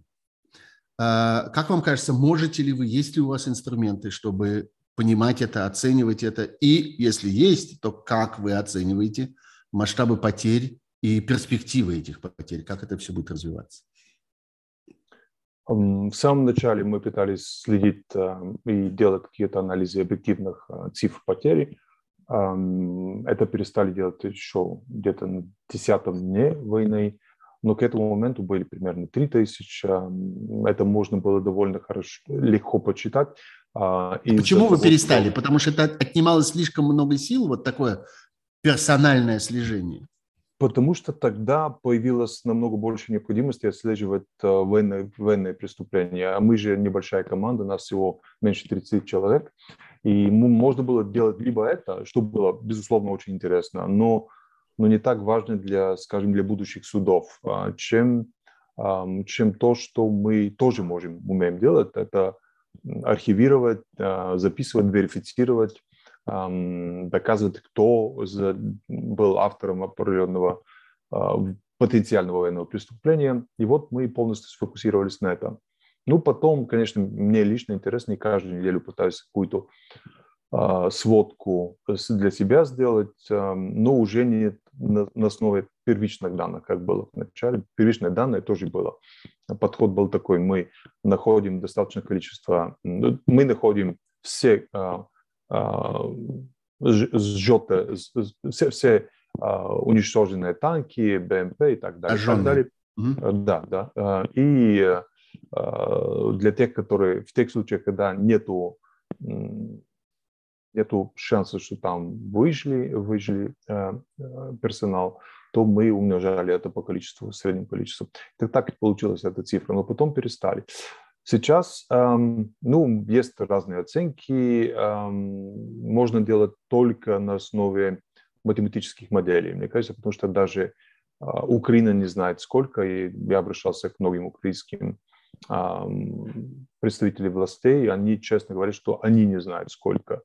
А, как вам кажется, можете ли вы, есть ли у вас инструменты, чтобы понимать это, оценивать это? И если есть, то как вы оцениваете масштабы потерь и перспективы этих потерь? Как это все будет развиваться? В самом начале мы пытались следить э, и делать какие-то анализы объективных э, цифр потери. Это перестали делать еще где-то на десятом дне войны, но к этому моменту были примерно 3000. Это можно было довольно хорошо, легко почитать. А, и Почему вы перестали? Потому что это отнимало слишком много сил, вот такое персональное слежение? Потому что тогда появилась намного больше необходимости отслеживать э, военные, военные преступления. А мы же небольшая команда, нас всего меньше 30 человек. И можно было делать либо это, что было, безусловно, очень интересно, но, но не так важно для, скажем, для будущих судов, а, чем, чем то, что мы тоже можем, умеем делать, это архивировать, а, записывать, верифицировать, доказывать, кто был автором определенного а, потенциального военного преступления. И вот мы полностью сфокусировались на этом. Ну, потом, конечно, мне лично интересно, и каждую неделю пытаюсь какую-то э, сводку для себя сделать, но уже не на, основе первичных данных, как было в начале. Первичные данные тоже было. Подход был такой, мы находим достаточное количество, мы находим все э, э, сжёты, все, все э, уничтоженные танки, БМП и так далее. Так далее. Mm-hmm. Да, да. И для тех, которые в тех случаях, когда нету нету шанса, что там выжили, выжили э, персонал, то мы умножали это по количеству, среднему количеству. Так, так и получилась эта цифра, но потом перестали. Сейчас, эм, ну, есть разные оценки, эм, можно делать только на основе математических моделей, мне кажется, потому что даже э, Украина не знает сколько, и я обращался к многим украинским представители властей, они честно говорят, что они не знают, сколько,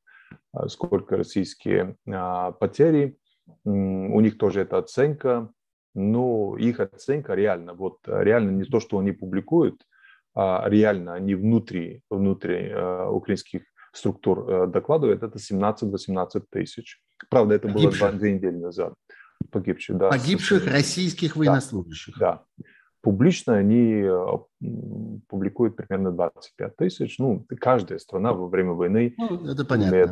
а, сколько российские а, потери. У них тоже эта оценка, но их оценка реально, вот реально не то, что они публикуют, а реально они внутри, внутри а, украинских структур докладывают, это 17-18 тысяч. Правда, это было два, две недели назад. Погибших, да. Погибших российских военнослужащих. Да, да. Публично они э, публикуют примерно 25 тысяч. Ну, каждая страна во время войны ну, это понятно. имеет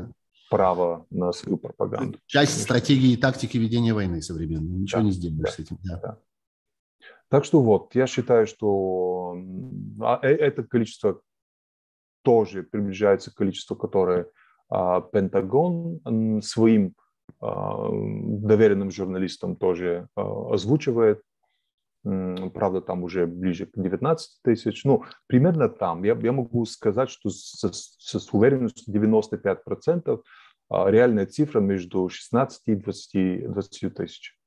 право на свою пропаганду. Часть Конечно. стратегии и тактики ведения войны современной. Ничего да, не сделаешь да, с этим. Да. Да. Так что вот, я считаю, что а, э, это количество тоже приближается к количеству, которое а, Пентагон своим а, доверенным журналистам тоже озвучивает правда, там уже ближе к 19 тысяч, ну, примерно там. Я, я могу сказать, что с, с, уверенностью 95% а, реальная цифра между 16 и 20, 20 тысяч.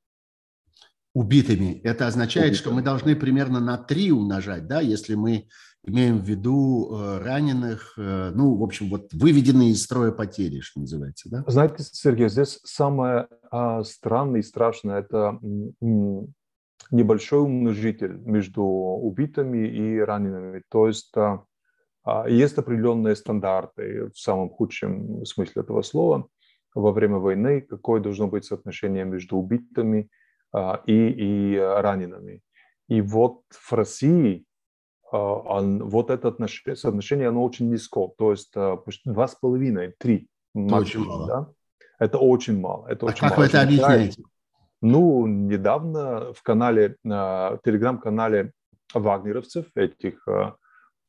Убитыми. Это означает, Убитыми. что мы должны примерно на 3 умножать, да, если мы имеем в виду э, раненых, э, ну, в общем, вот выведенные из строя потери, что называется, да? Знаете, Сергей, здесь самое а, странное и страшное – это небольшой умножитель между убитыми и ранеными. То есть а, а, есть определенные стандарты в самом худшем смысле этого слова во время войны, какое должно быть соотношение между убитыми и, и ранеными. И вот в России вот это отношение, соотношение, оно очень низко, то есть два с половиной, три. Очень мало. Да? Это очень мало. Это а очень как мало. вы это объясняете? Ну, недавно в канале, в телеграм-канале вагнеровцев, этих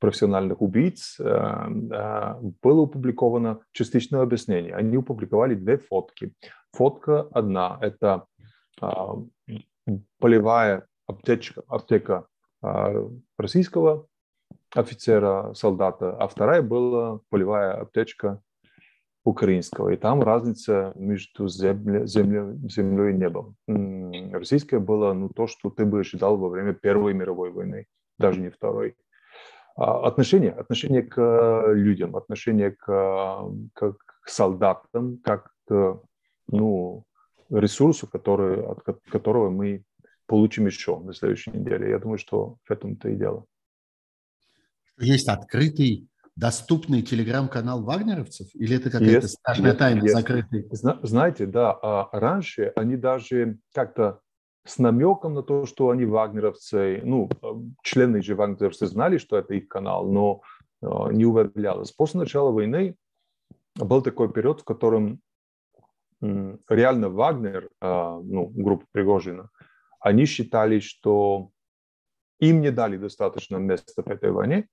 профессиональных убийц, было опубликовано частичное объяснение. Они опубликовали две фотки. Фотка одна – это полевая аптечка, аптека российского офицера, солдата, а вторая была полевая аптечка украинского. И там разница между землей, землей, землей и небом. Российское было ну, то, что ты бы ожидал во время Первой мировой войны, даже не Второй. А отношение, отношение к людям, отношение к, к, к солдатам, как ну, ресурсу, который, от которого мы получим еще на следующей неделе. Я думаю, что в этом-то и дело. Есть открытый доступный телеграм-канал вагнеровцев? Или это какая-то yes, страшная yes, тайна, yes. закрытый? Знаете, да, а раньше они даже как-то с намеком на то, что они вагнеровцы, ну, члены же вагнеровцы знали, что это их канал, но э, не уверялось. После начала войны был такой период, в котором реально Вагнер, э, ну, группа Пригожина, они считали, что им не дали достаточно места в этой войне,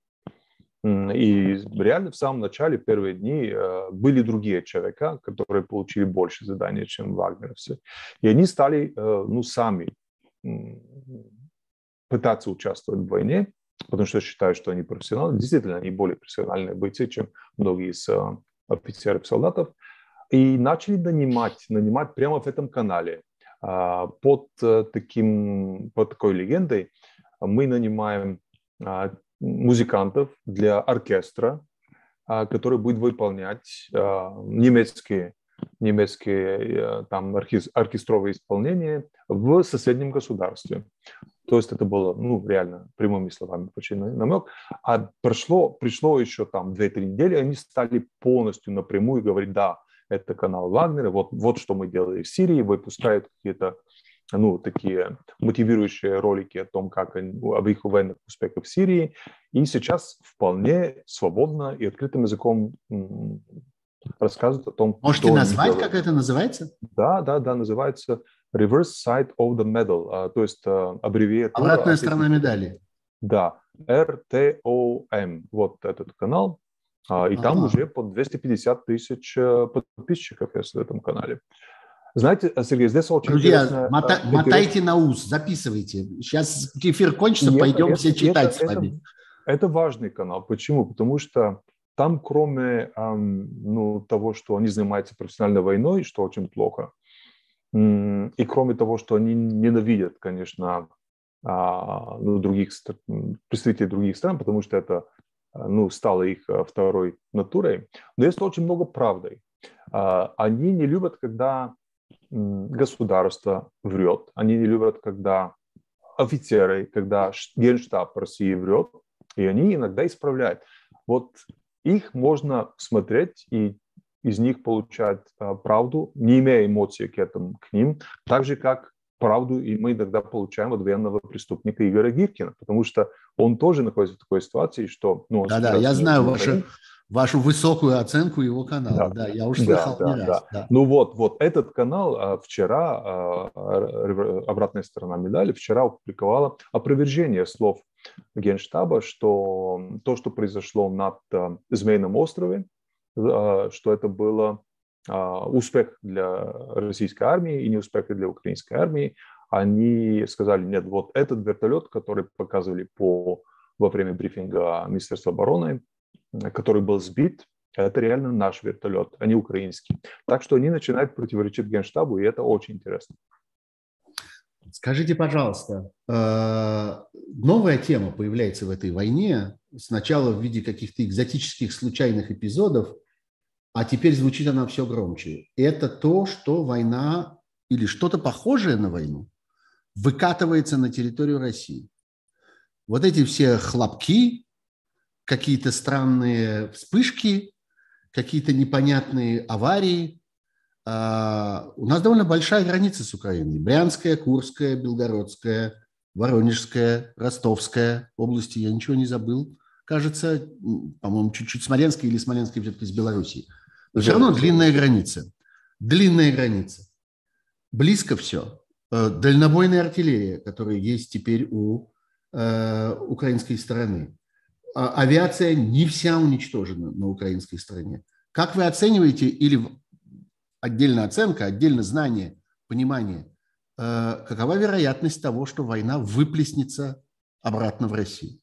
и реально в самом начале, первые дни, э, были другие человека, которые получили больше заданий, чем вагнеровцы. И они стали, э, ну, сами пытаться участвовать в войне, потому что считают, что они профессионалы. Действительно, они более профессиональные бойцы, чем многие из э, офицеров, солдатов. И начали нанимать, нанимать прямо в этом канале. А, под, таким, под такой легендой мы нанимаем а, музыкантов для оркестра, а, который будет выполнять немецкие, немецкие э, там, оркестровые исполнения в соседнем государстве. То есть это было, ну, реально, прямыми словами почти намек. А прошло, пришло еще там 2-3 недели, они стали полностью напрямую говорить, да, это канал Вагнера, вот, вот что мы делали в Сирии, выпускают какие-то ну, такие мотивирующие ролики о том, как они, об их военных успехах в Сирии. И сейчас вполне свободно и открытым языком рассказывают о том, Можете назвать, как это называется? Да, да, да, называется Reverse Side of the Medal, а, то есть а, аббревиатура. Обратная сторона медали. Да, RTOM, вот этот канал. А, и ага. там уже по 250 тысяч э, подписчиков, если в этом канале. Знаете, Сергей, здесь очень Друзья, интересно... Мота, интерес... мотайте на ус, записывайте. Сейчас эфир кончится, и пойдем это, все читать это, с вами. Это, это важный канал. Почему? Потому что там, кроме эм, ну, того, что они занимаются профессиональной войной, что очень плохо, и кроме того, что они ненавидят, конечно, а, ну, других представителей других стран, потому что это ну, стало их а, второй натурой, но есть очень много правды. А, они не любят, когда государство врет, они не любят, когда офицеры, когда генштаб России врет, и они иногда исправляют. Вот их можно смотреть и из них получать а, правду, не имея эмоций к этому, к ним, так же, как правду и мы иногда получаем от военного преступника Игоря Гиркина, потому что он тоже находится в такой ситуации, что... Ну, Да-да, я знаю вашу, вашу высокую оценку его канала, да, да я уж слышал да, не да, раз. Да. Ну вот, вот этот канал а, вчера, а, обратная сторона медали, вчера опубликовала опровержение слов Генштаба, что то, что произошло над Змеиным острове, а, что это было а, успех для российской армии и не успех для украинской армии. Они сказали, нет, вот этот вертолет, который показывали по, во время брифинга Министерства обороны, который был сбит, это реально наш вертолет, а не украинский. Так что они начинают противоречить Генштабу, и это очень интересно. Скажите, пожалуйста, э, новая тема появляется в этой войне, сначала в виде каких-то экзотических случайных эпизодов – а теперь звучит она все громче. Это то, что война или что-то похожее на войну выкатывается на территорию России. Вот эти все хлопки, какие-то странные вспышки, какие-то непонятные аварии. А, у нас довольно большая граница с Украиной. Брянская, Курская, Белгородская, Воронежская, Ростовская области. Я ничего не забыл. Кажется, по-моему, чуть-чуть Смоленская или Смоленская все-таки из Белоруссии. Но все равно длинная граница. Длинная граница. Близко все. Э, дальнобойная артиллерия, которая есть теперь у э, украинской стороны. А авиация не вся уничтожена на украинской стороне. Как вы оцениваете, или отдельная оценка, отдельно знание, понимание, э, какова вероятность того, что война выплеснется обратно в Россию?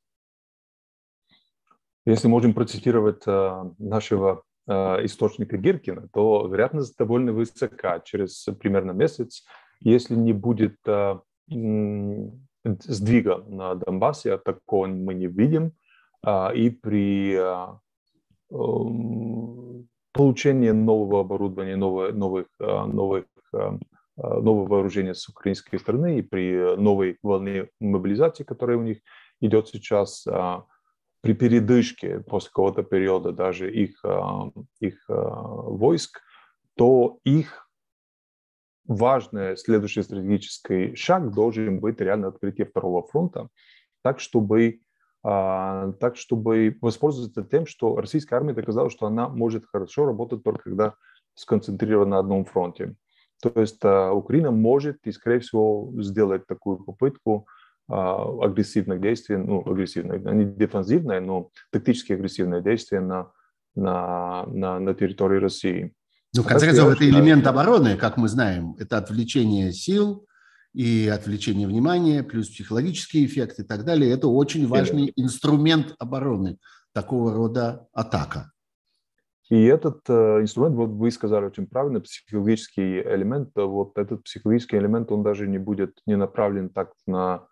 Если можем процитировать нашего Э, источника Гиркина, то вероятность довольно высока. Через примерно месяц, если не будет э, сдвига на Донбассе, а такого мы не видим, а, и при э, получении нового оборудования, новых, новых, новых, нового вооружения с украинской стороны и при новой волне мобилизации, которая у них идет сейчас, а, при передышке после какого-то периода даже их, а, их а, войск, то их важный следующий стратегический шаг должен быть реально открытие второго фронта, так чтобы, а, так чтобы воспользоваться тем, что российская армия доказала, что она может хорошо работать только когда сконцентрирована на одном фронте. То есть Украина может и, скорее всего, сделать такую попытку агрессивных действий, ну, агрессивных, они дефенсивные, но тактически агрессивные действия на, на, на, на территории России. Ну, в конце концов, это элемент обороны, как мы знаем. Это отвлечение сил и отвлечение внимания, плюс психологический эффект и так далее. Это очень важный инструмент обороны, такого рода атака. И этот э, инструмент, вот вы сказали очень правильно, психологический элемент, вот этот психологический элемент, он даже не будет не направлен так на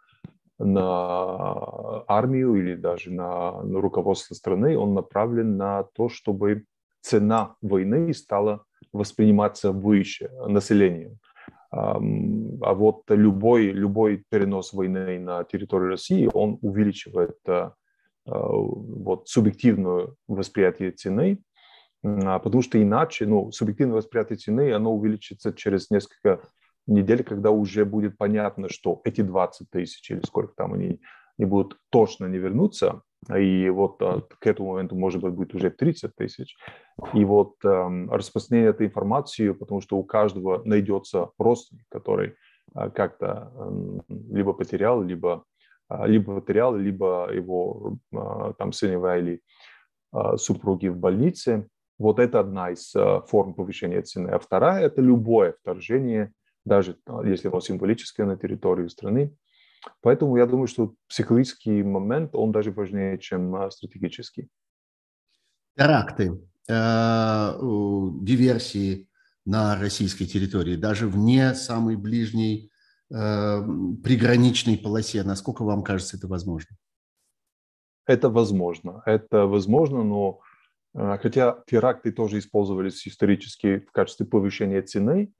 на армию или даже на, на руководство страны, он направлен на то, чтобы цена войны стала восприниматься выше населением. А вот любой, любой перенос войны на территорию России, он увеличивает вот, субъективное восприятие цены, потому что иначе, ну, субъективное восприятие цены, оно увеличится через несколько недель, когда уже будет понятно, что эти 20 тысяч или сколько там они не будут точно не вернуться, и вот а, к этому моменту, может быть, будет уже 30 тысяч. И вот э, распространение этой информации, потому что у каждого найдется родственник, который э, как-то э, либо потерял, либо, э, либо потерял, либо его там сыновья или супруги в больнице. Вот это одна из э, форм повышения цены. А вторая – это любое вторжение, даже если оно символическое на территорию страны, Поэтому я думаю, что психологический момент, он даже важнее, чем а, стратегический. Теракты, э, диверсии на российской территории, даже вне самой ближней э, приграничной полосе. Насколько вам кажется это возможно? Это возможно. Это возможно, но э, хотя теракты тоже использовались исторически в качестве повышения цены,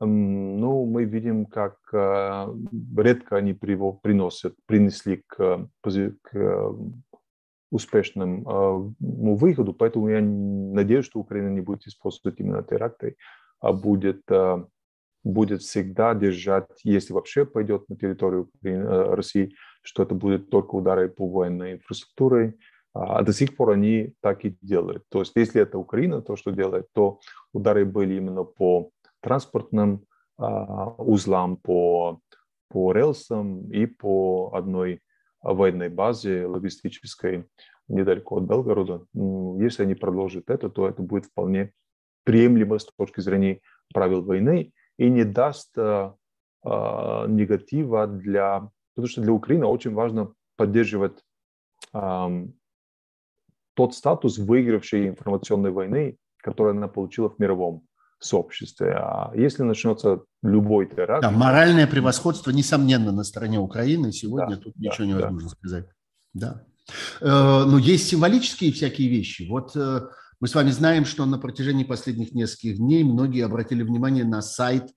ну, мы видим, как а, редко они приносят, принесли к, к успешному а, выходу, поэтому я надеюсь, что Украина не будет использовать именно теракты, а будет, будет всегда держать, если вообще пойдет на территорию России, что это будет только удары по военной инфраструктуре, а до сих пор они так и делают. То есть если это Украина, то, что делает, то удары были именно по транспортным а, узлам, по, по рельсам и по одной военной базе логистической недалеко от Белгорода. Если они продолжат это, то это будет вполне приемлемо с точки зрения правил войны и не даст а, а, негатива для... Потому что для Украины очень важно поддерживать а, тот статус выигравшей информационной войны, который она получила в мировом сообществе. А если начнется любой теракт... Да, моральное превосходство, несомненно, на стороне Украины. Сегодня да, тут да, ничего невозможно да. сказать. Да. Э, но есть символические всякие вещи. Вот э, мы с вами знаем, что на протяжении последних нескольких дней многие обратили внимание на сайт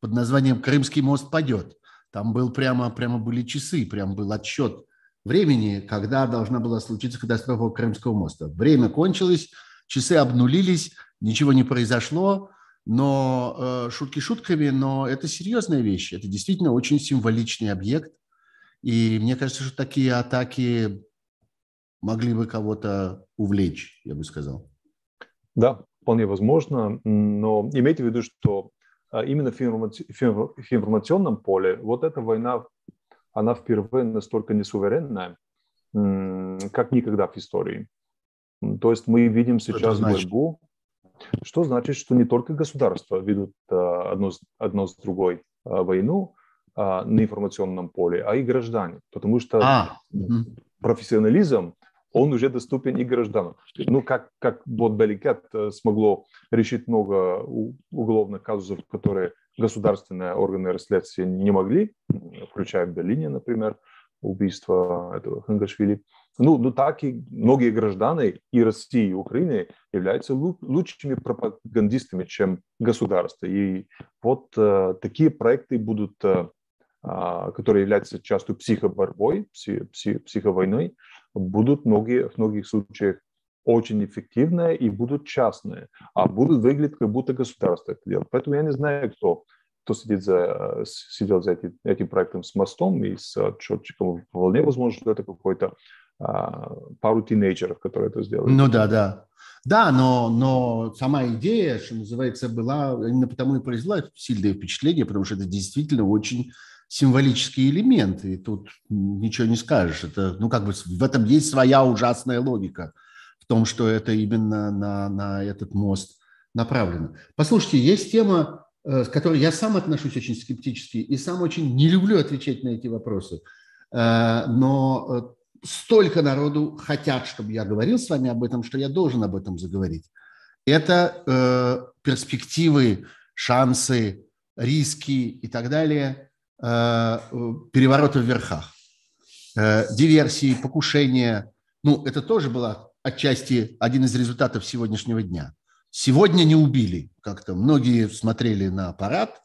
под названием «Крымский мост падет». Там был прямо, прямо были часы, прям был отсчет времени, когда должна была случиться катастрофа Крымского моста. Время кончилось, часы обнулились, ничего не произошло, но э, шутки шутками, но это серьезная вещь. Это действительно очень символичный объект. И мне кажется, что такие атаки могли бы кого-то увлечь, я бы сказал. Да, вполне возможно. Но имейте в виду, что а, именно в информационном поле вот эта война, она впервые настолько несуверенная, как никогда в истории. То есть мы видим сейчас борьбу что значит, что не только государства ведут а, одно, одно с другой а, войну а, на информационном поле, а и граждане, потому что а. профессионализм он уже доступен и гражданам. Ну, как, как вот Bellingcat э, смогло решить много уголовных казусов, которые государственные органы расследования не могли, включая в Берлине, например, убийство этого Хангашвили. Ну, ну так и многие граждане и России, и Украины являются лучшими пропагандистами, чем государство. И вот э, такие проекты будут, э, э, которые являются часто психоборьбой, пси, пси, психовойной, будут многие, в многих случаях очень эффективные и будут частные, а будут выглядеть, как будто государство это делает. Поэтому я не знаю, кто кто сидит за, сидел за этим, этим проектом с мостом и с счетчиком, вполне возможно, что это какой-то а, пару тинейджеров, которые это сделали. Ну да, да. Да, но, но сама идея, что называется, была, именно потому и произвела сильное впечатление, потому что это действительно очень символический элемент, и тут ничего не скажешь. Это, ну, как бы в этом есть своя ужасная логика, в том, что это именно на, на этот мост направлено. Послушайте, есть тема, э, с которой я сам отношусь очень скептически и сам очень не люблю отвечать на эти вопросы. Э, но э, столько народу хотят, чтобы я говорил с вами об этом, что я должен об этом заговорить. Это э, перспективы, шансы, риски и так далее э, переворота в верхах. Э, диверсии, покушения. Ну, это тоже было отчасти один из результатов сегодняшнего дня. Сегодня не убили как-то. Многие смотрели на парад,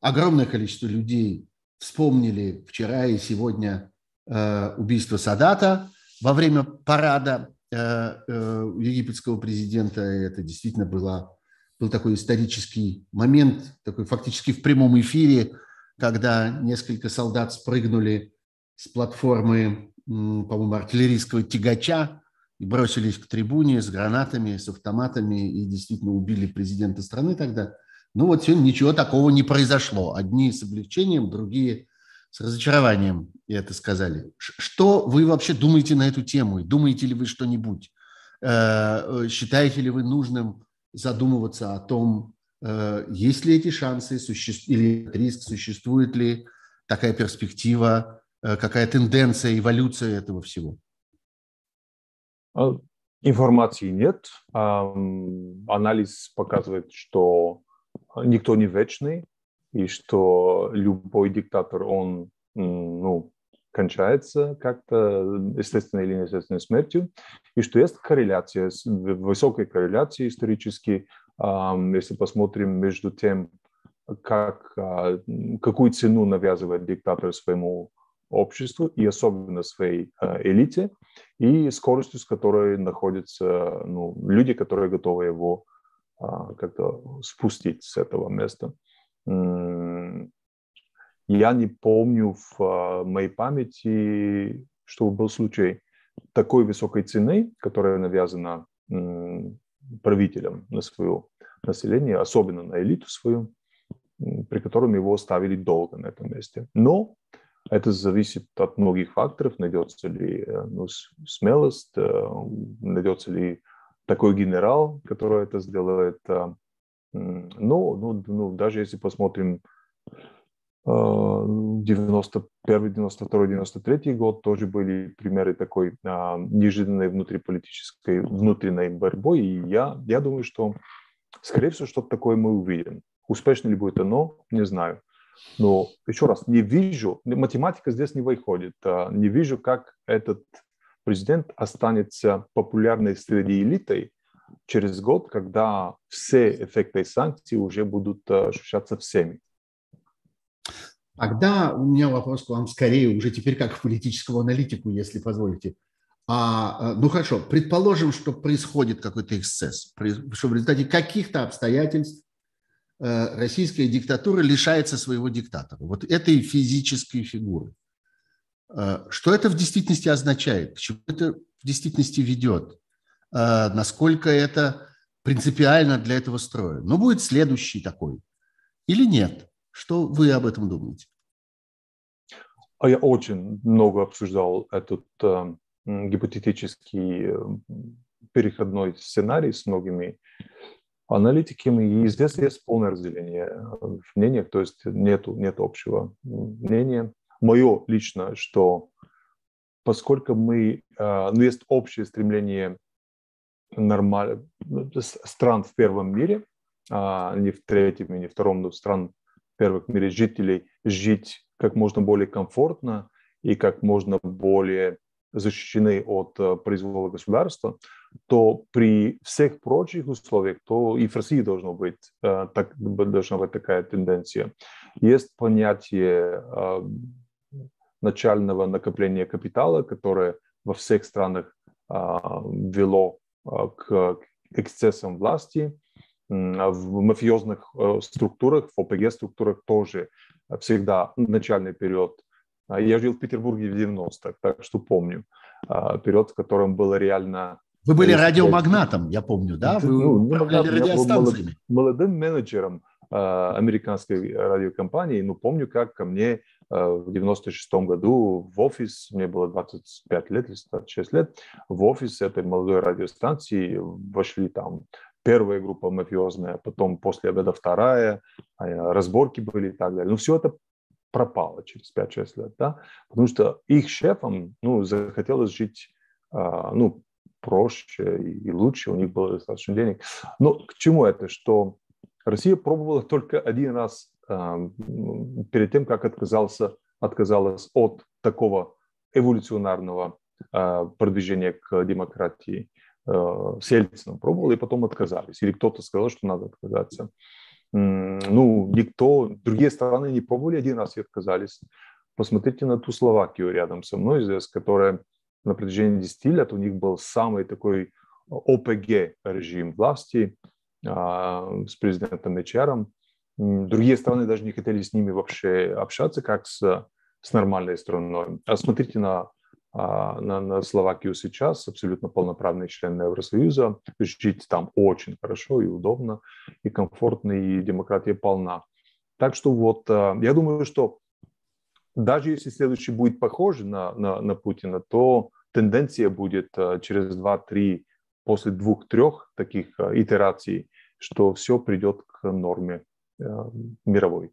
огромное количество людей вспомнили вчера и сегодня э, убийство Садата во время парада э, э, египетского президента. Это действительно было, был такой исторический момент, такой фактически в прямом эфире, когда несколько солдат спрыгнули с платформы, по-моему, артиллерийского тягача бросились к трибуне с гранатами, с автоматами и действительно убили президента страны тогда. Ну вот сегодня ничего такого не произошло. Одни с облегчением, другие с разочарованием это сказали. Что вы вообще думаете на эту тему? Думаете ли вы что-нибудь? Э, считаете ли вы нужным задумываться о том, э, есть ли эти шансы или риск, существует ли такая перспектива, э, какая тенденция, эволюция этого всего? А, информации нет. Анализ показывает, что никто не вечный, и что любой диктатор, он ну, кончается как-то естественной или неестественной смертью, и что есть корреляция, высокая корреляция исторически, если посмотрим между тем, как, а, какую цену навязывает диктатор своему обществу и особенно своей а, элите, и скоростью, с которой находятся ну, люди, которые готовы его а, как-то спустить с этого места. Я не помню в а, моей памяти, чтобы был случай такой высокой цены, которая навязана правителям на свое население, особенно на элиту свою, при котором его оставили долго на этом месте. Но это зависит от многих факторов, найдется ли э, ну, смелость, э, найдется ли такой генерал, который это сделает. А, но ну, ну, даже если посмотрим 91, 92, 93 год тоже были примеры такой а, неожиданной внутриполитической, внутренней борьбы. И я, я думаю, что, скорее всего, что-то такое мы увидим. Успешно ли будет оно, не знаю. Но еще раз, не вижу, математика здесь не выходит, а, не вижу, как этот президент останется популярной среди элиты через год, когда все эффекты санкций уже будут э, ощущаться всеми. Тогда у меня вопрос к вам скорее уже теперь как к политическому аналитику, если позволите. А, э, ну хорошо, предположим, что происходит какой-то эксцесс, что в результате каких-то обстоятельств российская диктатура лишается своего диктатора, вот этой физической фигуры. Что это в действительности означает? К чему это в действительности ведет? Э, насколько это принципиально для этого строя. Но будет следующий такой или нет? Что вы об этом думаете? А я очень много обсуждал этот э, гипотетический э, переходной сценарий с многими аналитиками, и здесь есть полное разделение в мнениях, то есть нет, нет общего мнения. Мое лично, что поскольку мы, ну, есть общее стремление нормаль... стран в первом мире, а не в третьем и не в втором, но стран первых мире жителей жить как можно более комфортно и как можно более защищены от э, произвола государства, то при всех прочих условиях, то и в России должно быть, э, так, должна быть такая тенденция. Есть понятие э, начального накопления капитала, которое во всех странах вело к эксцессам власти. А в мафиозных структурах, в ОПГ-структурах тоже всегда начальный период. А я жил в Петербурге в 90-х, так что помню. Период, в котором было реально... Вы были радиомагнатом, я помню, да? Вы ну, управляли радиостанциями. Молодым менеджером американской радиокомпании. Ну, помню, как ко мне в 96 году в офис, мне было 25 лет или 26 лет, в офис этой молодой радиостанции вошли там первая группа мафиозная, потом после обеда вторая, а, разборки были и так далее. Но ну, все это пропало через 5-6 лет, да, потому что их шефам, ну, захотелось жить, а, ну, проще и лучше, у них было достаточно денег. Но к чему это? Что Россия пробовала только один раз перед тем, как отказался, отказалась от такого эволюционарного а, продвижения к демократии. С Ельцином пробовала и потом отказались. Или кто-то сказал, что надо отказаться. Ну, никто, другие страны не пробовали один раз и отказались. Посмотрите на ту Словакию рядом со мной здесь, которая на протяжении 10 лет у них был самый такой ОПГ режим власти а, с президентом Мечером. Другие страны даже не хотели с ними вообще общаться, как с, с нормальной страной. А смотрите на, на, на Словакию сейчас, абсолютно полноправный член Евросоюза. Жить там очень хорошо и удобно, и комфортно, и демократия полна. Так что вот, а, я думаю, что даже если следующий будет похож на, на, на Путина, то тенденция будет а, через 2-3, после двух-трех таких итераций, что все придет к норме Э, мировой.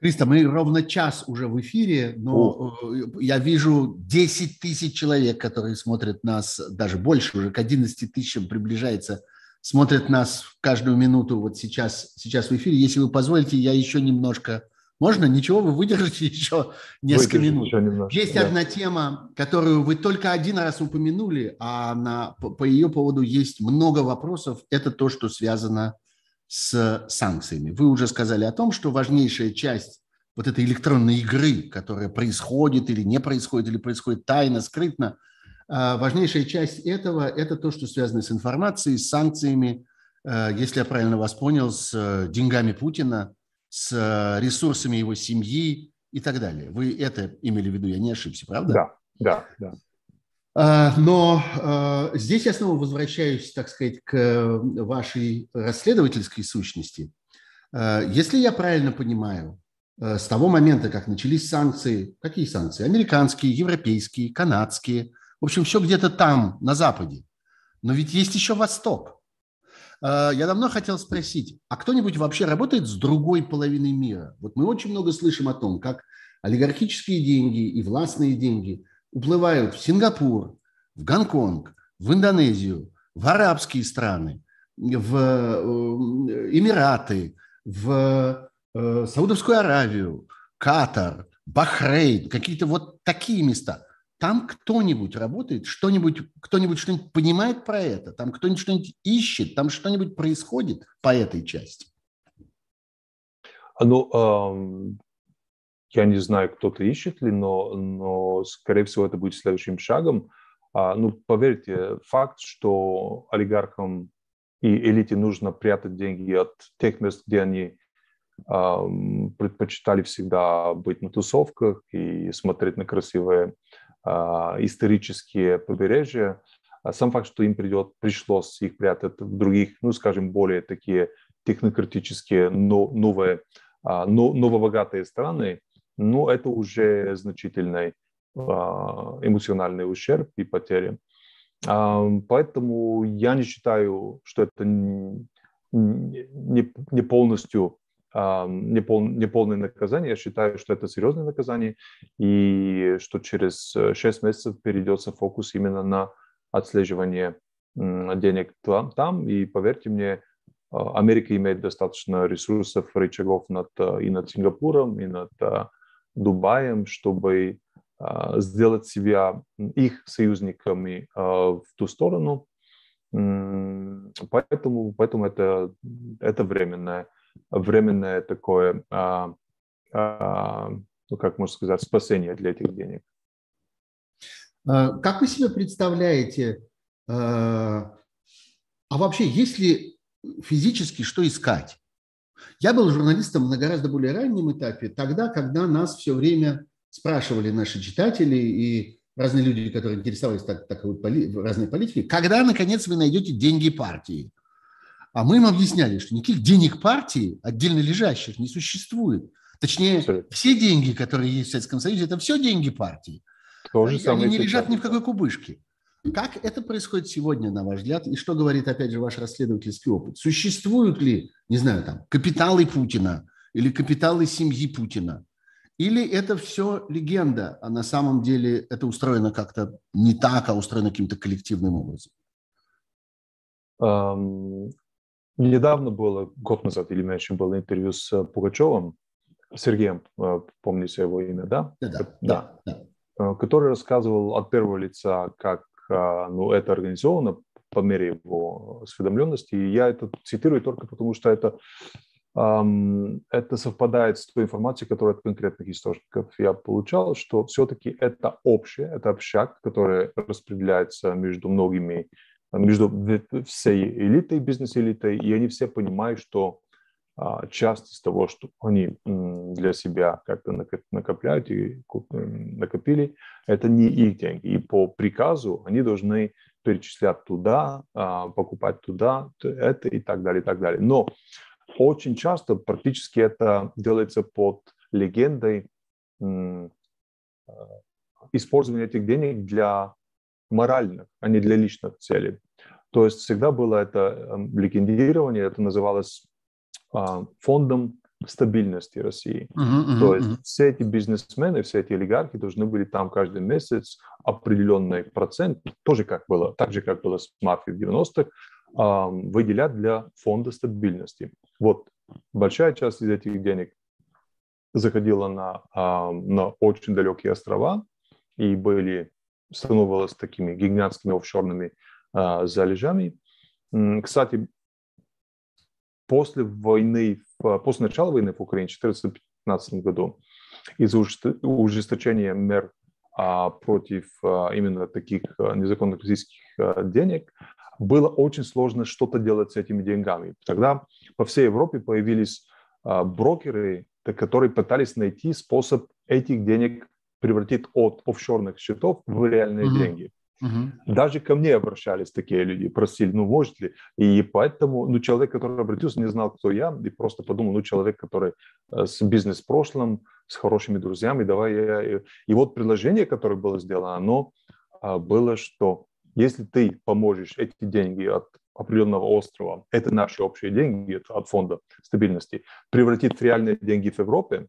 Криста, мы ровно час уже в эфире, но О. Э, я вижу 10 тысяч человек, которые смотрят нас, даже больше, уже к 11 тысячам приближается, смотрят нас каждую минуту вот сейчас, сейчас в эфире. Если вы позволите, я еще немножко... Можно? Ничего, вы выдержите еще несколько Выдержу минут. Еще немножко, Есть да. одна тема, которую вы только один раз упомянули, а на, по, по ее поводу есть много вопросов. Это то, что связано с с санкциями. Вы уже сказали о том, что важнейшая часть вот этой электронной игры, которая происходит или не происходит, или происходит тайно, скрытно, а, важнейшая часть этого – это то, что связано с информацией, с санкциями, а, если я правильно вас понял, с э, деньгами Путина, с э, ресурсами его семьи и так далее. Вы это имели в виду, я не ошибся, правда? Да, да, да. А, но а, здесь я снова возвращаюсь, так сказать, к вашей расследовательской сущности. А, если я правильно понимаю, с того момента, как начались санкции, какие санкции? Американские, европейские, канадские, в общем, все где-то там, на Западе. Но ведь есть еще Восток. Я давно хотел спросить, а кто-нибудь вообще работает с другой половиной мира? Вот мы очень много слышим о том, как олигархические деньги и властные деньги – уплывают в Сингапур, в Гонконг, в Индонезию, в арабские страны, в э, Эмираты, в э, Саудовскую Аравию, Катар, Бахрейн, какие-то вот такие места. Там кто-нибудь работает, что-нибудь, кто-нибудь что-нибудь понимает про это, там кто-нибудь что-нибудь ищет, там что-нибудь происходит по этой части. Ну, я не знаю, кто-то ищет ли, но, но, скорее всего, это будет следующим шагом. А, ну, поверьте, факт, что олигархам и элите нужно прятать деньги от тех мест, где они а, предпочитали всегда быть на тусовках и смотреть на красивые а, исторические побережья, а сам факт, что им придет, пришлось их прятать в других, ну, скажем, более такие технократические, но, новые, а, но, новобогатые страны, но это уже значительный а, эмоциональный ущерб и потери. А, поэтому я не считаю, что это не, не полностью а, не, пол, не полное наказание. Я считаю, что это серьезное наказание и что через 6 месяцев перейдется фокус именно на отслеживание денег там. И поверьте мне, Америка имеет достаточно ресурсов, рычагов над, и над Сингапуром, и над Дубаем, чтобы а, сделать себя их союзниками а, в ту сторону. Поэтому, поэтому это, это временное, временное такое, а, ну, как можно сказать, спасение для этих денег. Как вы себе представляете, а вообще, есть ли физически что искать? Я был журналистом на гораздо более раннем этапе, тогда, когда нас все время спрашивали наши читатели и разные люди, которые интересовались так, так вот, поли, разной политикой, когда, наконец, вы найдете деньги партии? А мы им объясняли, что никаких денег партии, отдельно лежащих, не существует. Точнее, Абсолютно. все деньги, которые есть в Советском Союзе, это все деньги партии. То же Они не лежат ни в какой кубышке. Как это происходит сегодня, на ваш взгляд, и что говорит, опять же, ваш расследовательский опыт? Существуют ли, не знаю, там, капиталы Путина или капиталы семьи Путина? Или это все легенда, а на самом деле это устроено как-то не так, а устроено каким-то коллективным образом? Um, недавно было, год назад или меньше, было интервью с Пугачевым, Сергеем, э, помните его имя, да? Да, да, да. да. Э, который рассказывал от первого лица, как ну, это организовано, по мере его осведомленности. И я это цитирую только потому, что это, это совпадает с той информацией, которую от конкретных источников я получал, что все-таки это общее, это общак, который распределяется между многими, между всей элитой, бизнес-элитой, и они все понимают, что а, часть из того, что они для себя как-то накопляют и накопили, это не их деньги. И по приказу они должны перечислять туда, а, покупать туда, это и так далее, и так далее. Но очень часто практически это делается под легендой а, использования этих денег для моральных, а не для личных целей. То есть всегда было это легендирование, это называлось а, фондом стабильности России. Uh-huh, uh-huh, То есть uh-huh. все эти бизнесмены, все эти олигархи должны были там каждый месяц определенный процент, тоже как было, так же, как было с мафией в 90-х, выделять для фонда стабильности. Вот большая часть из этих денег заходила на, на очень далекие острова и были, становилась такими гигантскими офшорными залежами. Кстати, после войны, после начала войны в Украине в 2014-2015 году из-за ужесточения мер а, против а, именно таких а, незаконных российских денег, было очень сложно что-то делать с этими деньгами. Тогда по всей Европе появились брокеры, которые пытались найти способ этих денег превратить от офшорных счетов в реальные mm-hmm. деньги. Угу. Даже ко мне обращались такие люди, просили, ну, может ли. И поэтому, ну, человек, который обратился, не знал, кто я, и просто подумал, ну, человек, который э, с бизнес-прошлым, с хорошими друзьями, давай я... И вот предложение, которое было сделано, оно а, было, что если ты поможешь эти деньги от определенного острова, это наши общие деньги от фонда стабильности, превратить в реальные деньги в Европе,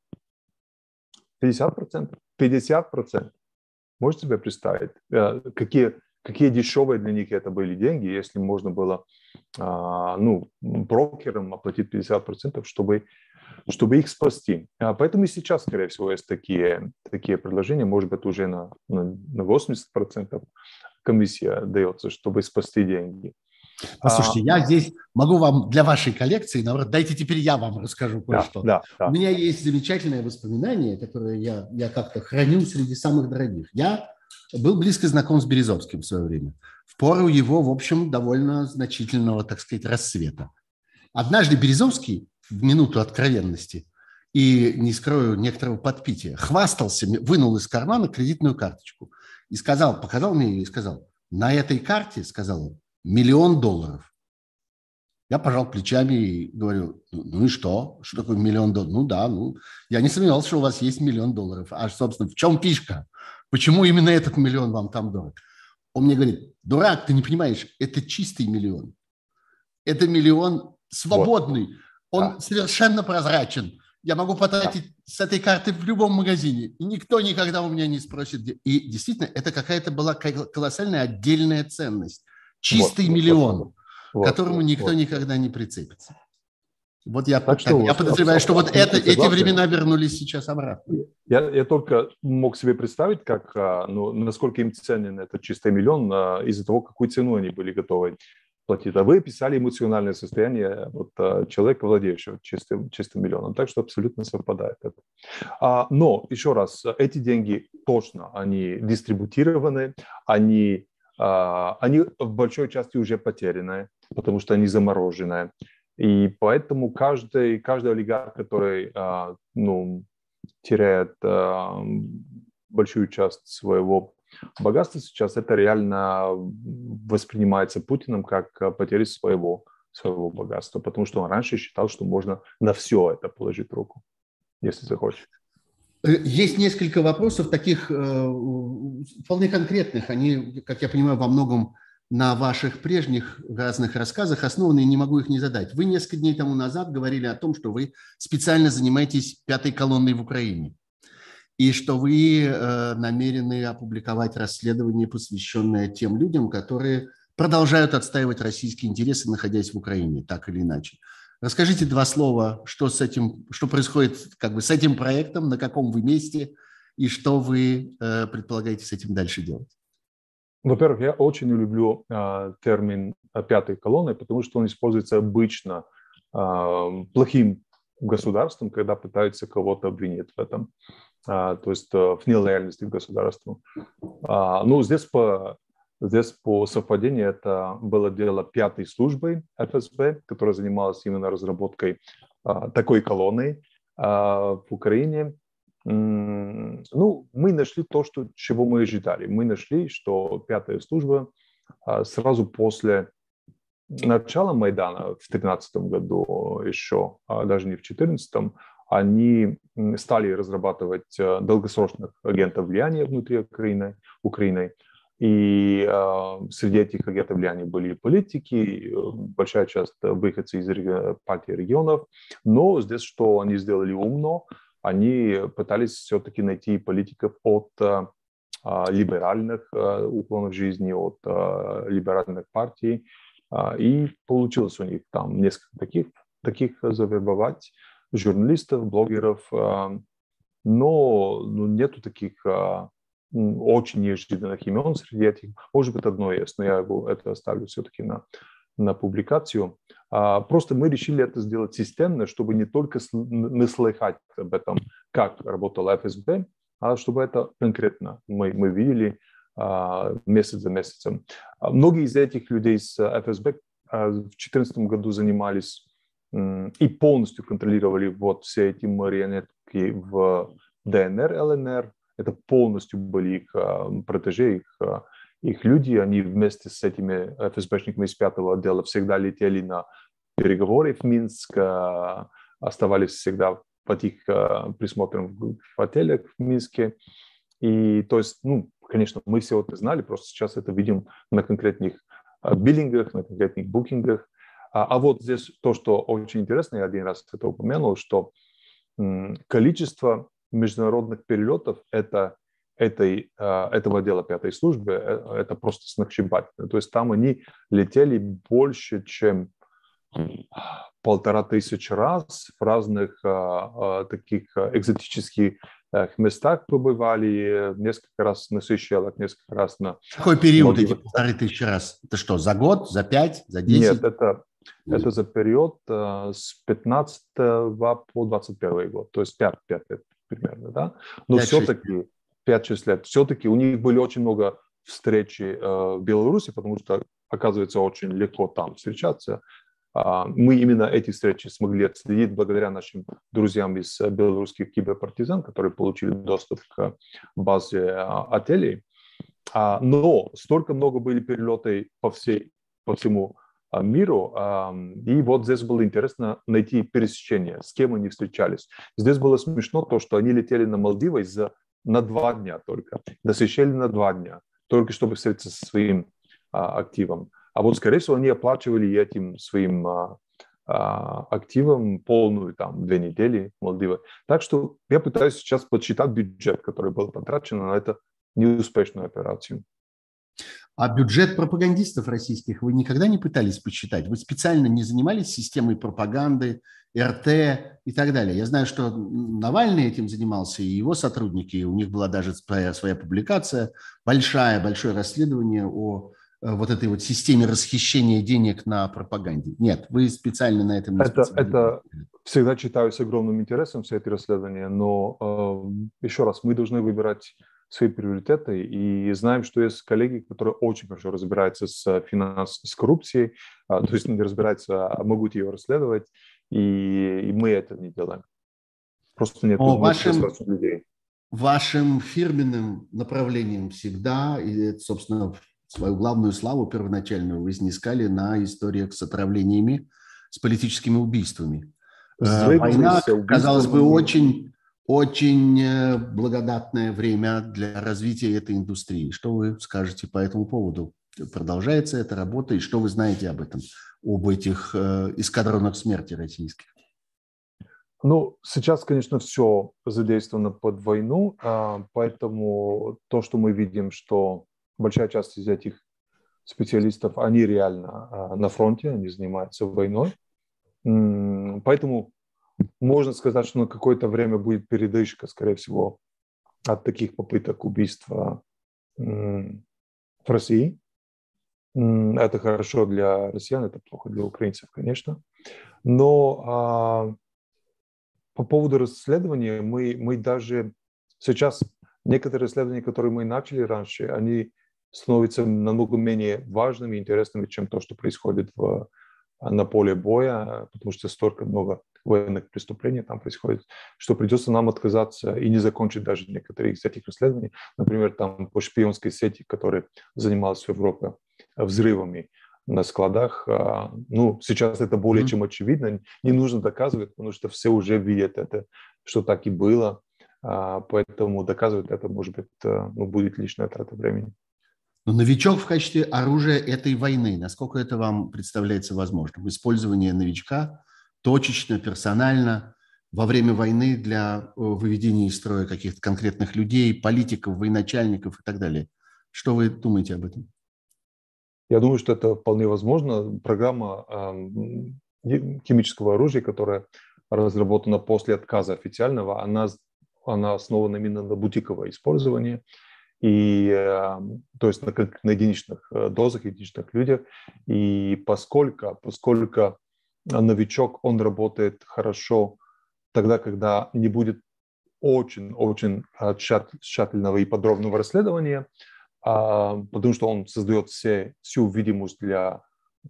50%, 50%. Можете себе представить, э, какие, какие дешевые для них это были деньги, если можно было а, ну, брокерам оплатить 50%, чтобы, чтобы их спасти. А поэтому и сейчас, скорее всего, есть такие, такие предложения, может быть, уже на, на, на 80% комиссия дается, чтобы спасти деньги. Послушайте, а, я здесь могу вам для вашей коллекции, наоборот, дайте теперь я вам расскажу кое-что. Да, да, да. У меня есть замечательное воспоминание, которое я, я как-то храню среди самых дорогих. Я был близко знаком с Березовским в свое время. В пору его, в общем, довольно значительного, так сказать, рассвета. Однажды Березовский в минуту откровенности и, не скрою, некоторого подпития, хвастался, вынул из кармана кредитную карточку и сказал, показал мне ее и сказал, на этой карте, сказал он, миллион долларов. Я пожал плечами и говорю, ну, ну и что? Что такое миллион долларов? Ну да, ну, я не сомневался, что у вас есть миллион долларов. А, собственно, в чем фишка? Почему именно этот миллион вам там дорог? Он мне говорит, дурак, ты не понимаешь, это чистый миллион. Это миллион свободный. Вот. Он да. совершенно прозрачен. Я могу потратить да. с этой карты в любом магазине. И никто никогда у меня не спросит. Где. И действительно, это какая-то была колоссальная отдельная ценность. Чистый вот, миллион, вот, которому вот, никто вот. никогда не прицепится. Вот я, так что, я подозреваю, что вот это, эти времена вернулись сейчас обратно. Я, я только мог себе представить, как, а, ну, насколько им ценен этот чистый миллион а, из-за того, какую цену они были готовы платить. А вы писали эмоциональное состояние вот, а, человека, владеющего чистым, чистым миллионом. Так что абсолютно совпадает это. А, но, еще раз, эти деньги точно, они дистрибутированы, они а, они в большой части уже потеряны, потому что они заморожены. И поэтому каждый, каждый олигарх, который а, ну, теряет а, большую часть своего богатства сейчас, это реально воспринимается Путиным как потеря своего, своего богатства, потому что он раньше считал, что можно на все это положить руку, если захочет. Э, есть несколько вопросов таких э, вполне конкретных. Они, как я понимаю, во многом на ваших прежних разных рассказах основаны, и не могу их не задать. Вы несколько дней тому назад говорили о том, что вы специально занимаетесь пятой колонной в Украине, и что вы э, намерены опубликовать расследование, посвященное тем людям, которые продолжают отстаивать российские интересы, находясь в Украине, так или иначе. Расскажите два слова, что с этим, что происходит как бы с этим проектом, на каком вы месте и что вы э, предполагаете с этим дальше делать. Во-первых, я очень люблю э, термин пятой колонны, потому что он используется обычно э, плохим государством, когда пытаются кого-то обвинить в этом, э, то есть э, в нелояльности к государству. Э, ну, здесь по, здесь по совпадению это было дело пятой службы ФСБ, которая занималась именно разработкой э, такой колонны э, в Украине. Ну, мы нашли то, что, чего мы ожидали. Мы нашли, что пятая служба а, сразу после начала Майдана в 2013 году еще, а даже не в 2014, они стали разрабатывать э, долгосрочных агентов влияния внутри Украины, Украины. И э, среди этих агентов влияния были политики, большая часть выходцы из партии регионов. Но здесь что они сделали умно, они пытались все-таки найти политиков от э, а, либеральных э, уклонов жизни, от э, либеральных партий, и получилось у них там несколько таких, таких завербовать, журналистов, блогеров, но ну, нету таких очень неожиданных имен среди этих. Может быть, одно есть, но я его это оставлю все-таки на на публикацию. А, просто мы решили это сделать системно, чтобы не только не слыхать об этом, как работала ФСБ, а чтобы это конкретно мы, мы видели а, месяц за месяцем. А, многие из этих людей с ФСБ в 2014 году занимались и полностью контролировали вот все эти марионетки в ДНР, ЛНР. Это полностью были их протеже, их их люди, они вместе с этими ФСБшниками из пятого отдела всегда летели на переговоры в Минск, э, оставались всегда под их присмотром в отелях в Минске. И то есть, ну, конечно, мы все это знали, просто сейчас это видим на конкретных биллингах, на конкретных букингах. А, а вот здесь то, что очень интересно, я один раз это упомянул, что количество международных перелетов – это этой, а, этого отдела пятой службы, э, это просто сногсшибательно. То есть там они летели больше, чем полтора тысячи раз в разных а, а, таких экзотических местах побывали, несколько раз на Сейшелах, несколько раз на... Какой период эти полторы тысячи раз? Это что, за год, за пять, за десять? Нет, это, это за период с 15 по 21 год, то есть 5, 5 лет примерно, да? Но все-таки 5-6 лет, все-таки у них были очень много встречи э, в Беларуси, потому что, оказывается, очень легко там встречаться. А, мы именно эти встречи смогли отследить благодаря нашим друзьям из белорусских киберпартизан, которые получили доступ к базе а, отелей. А, но столько много были перелеты по, всей, по всему миру. И вот здесь было интересно найти пересечение, с кем они встречались. Здесь было смешно то, что они летели на Малдивы за на два дня только, до Сейшели на два дня, только чтобы встретиться со своим а, активом. А вот, скорее всего, они оплачивали этим своим а, а, активом полную там две недели Малдивы. Так что я пытаюсь сейчас подсчитать бюджет, который был потрачен на эту неуспешную операцию. А бюджет пропагандистов российских вы никогда не пытались посчитать? Вы специально не занимались системой пропаганды, РТ и так далее? Я знаю, что Навальный этим занимался, и его сотрудники, у них была даже своя, своя публикация, большая, большое расследование о э, вот этой вот системе расхищения денег на пропаганде. Нет, вы специально на этом не это, это всегда читаю с огромным интересом все эти расследования, но э, еще раз, мы должны выбирать свои приоритеты и знаем, что есть коллеги, которые очень хорошо разбираются с финанс, с коррупцией, а, то есть не разбираются, а могут ее расследовать, и, и мы это не делаем. Просто нет вашим, людей. Вашим фирменным направлением всегда, и, собственно, свою главную славу первоначальную вы снискали на историях с отравлениями, с политическими убийствами. Э, война, казалось бы, очень очень э, благодатное время для развития этой индустрии. Что вы скажете по этому поводу? Продолжается эта работа, и что вы знаете об этом, об этих э, эскадронах смерти российских? Ну, сейчас, конечно, все задействовано под войну, а, поэтому то, что мы видим, что большая часть из этих специалистов, они реально а, на фронте, они занимаются войной. Поэтому можно сказать, что на какое-то время будет передышка, скорее всего, от таких попыток убийства в России. Это хорошо для россиян, это плохо для украинцев, конечно. Но а, по поводу расследования мы, мы даже сейчас некоторые исследования, которые мы начали раньше, они становятся намного менее важными и интересными, чем то, что происходит в, на поле боя, потому что столько много военных преступлений там происходит, что придется нам отказаться и не закончить даже некоторые из этих расследований. Например, там по шпионской сети, которая занималась в Европе взрывами на складах. А, ну, сейчас это более чем очевидно. Не нужно доказывать, потому что все уже видят это, что так и было. А, поэтому доказывать это, может быть, э, ну, будет лишняя трата времени. Но новичок в качестве оружия этой войны, насколько это вам представляется возможным? Использование новичка точечно, персонально во время войны для э, выведения из строя каких-то конкретных людей, политиков, военачальников и так далее. Что вы думаете об этом? Я думаю, что это вполне возможно. Программа химического оружия, которая разработана после отказа официального, она, она основана именно на бутиковое использование, и, то есть на, на единичных э, дозах, единичных людях. И поскольку, поскольку новичок, он работает хорошо тогда, когда не будет очень-очень э, тщательного и подробного расследования, а, потому что он создает все, всю видимость для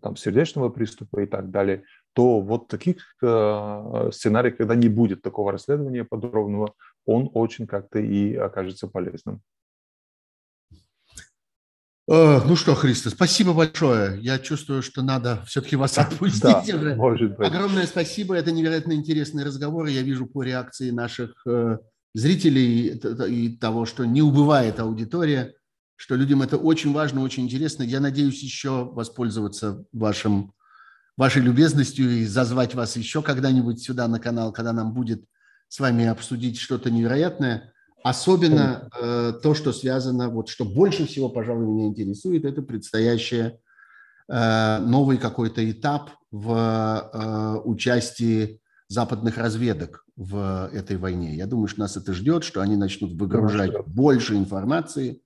там, сердечного приступа и так далее, то вот таких сценариев, когда не будет такого расследования подробного, он очень как-то и окажется полезным. Э, ну что, Христо, спасибо большое. Я чувствую, что надо все-таки вас отпустить. Да, уже. может быть. Огромное спасибо. Это невероятно интересный разговор. Я вижу по реакции наших э, зрителей и того, что не убывает аудитория что людям это очень важно, очень интересно. Я надеюсь еще воспользоваться вашим, вашей любезностью и зазвать вас еще когда-нибудь сюда на канал, когда нам будет с вами обсудить что-то невероятное. Особенно э, то, что связано, вот что больше всего, пожалуй, меня интересует, это предстоящее э, новый какой-то этап в э, участии западных разведок в этой войне. Я думаю, что нас это ждет, что они начнут выгружать больше информации,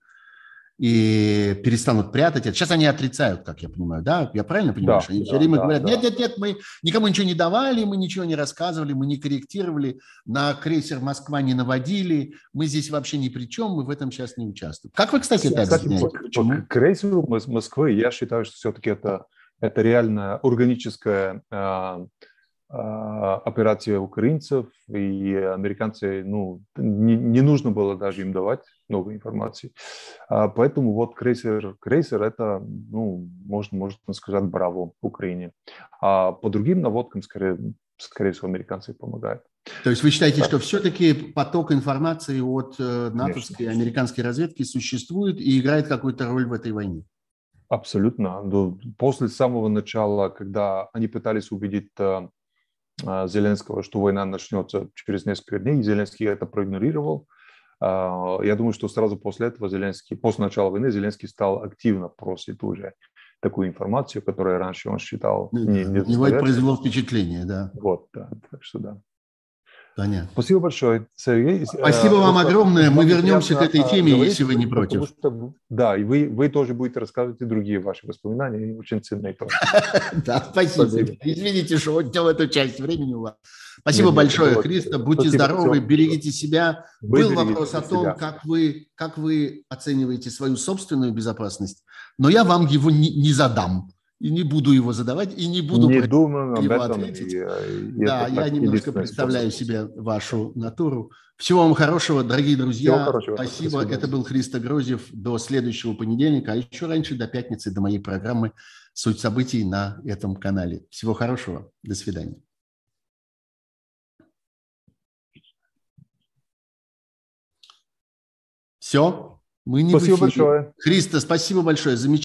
и перестанут прятать это. Сейчас они отрицают, как я понимаю, да? Я правильно понимаю, да, они да, все время да, говорят, нет, нет, нет, мы никому ничего не давали, мы ничего не рассказывали, мы не корректировали, на крейсер Москва не наводили, мы здесь вообще ни при чем, мы в этом сейчас не участвуем. Как вы, кстати, это кстати, объясняете? Почему? По крейсеру Москвы я считаю, что все-таки это, это реально органическая а, а, операция украинцев, и американцы, ну, не, не нужно было даже им давать много информации. А, поэтому вот крейсер, крейсер это, ну, можно, можно сказать, браво Украине. А по другим наводкам, скорее, скорее всего, американцы помогают. То есть вы считаете, да. что все-таки поток информации от э, натовской и американской разведки существует и играет какую-то роль в этой войне? Абсолютно. После самого начала, когда они пытались убедить э, а, Зеленского, что война начнется через несколько дней, Зеленский это проигнорировал. А, я думаю, что сразу после этого Зеленский, после начала войны, Зеленский стал активно просить уже такую информацию, которую раньше он считал не, не это произвело впечатление, да. Вот, да, так что да. Понятно. Спасибо большое, Сергей. Спасибо вам огромное. Мы вернемся к этой теме, если вы не против. Что, да, и вы, вы тоже будете рассказывать и другие ваши воспоминания, они очень ценные тоже. Да, спасибо. Извините, что отнял эту часть времени у вас. Спасибо большое, Христо. Будьте здоровы, берегите себя. Был вопрос о том, как вы, как вы оцениваете свою собственную безопасность, но я вам его не задам и не буду его задавать, и не буду не думаю об этом, ответить. И, и да, я немножко представляю способ. себе вашу натуру. Всего вам хорошего, дорогие друзья. Хорошего. Спасибо. Спасибо. Это был Христо Грозев. До следующего понедельника, а еще раньше, до пятницы, до моей программы «Суть событий» на этом канале. Всего хорошего. До свидания. Все. Мы не спасибо большое. Христо, спасибо большое. Замечательно.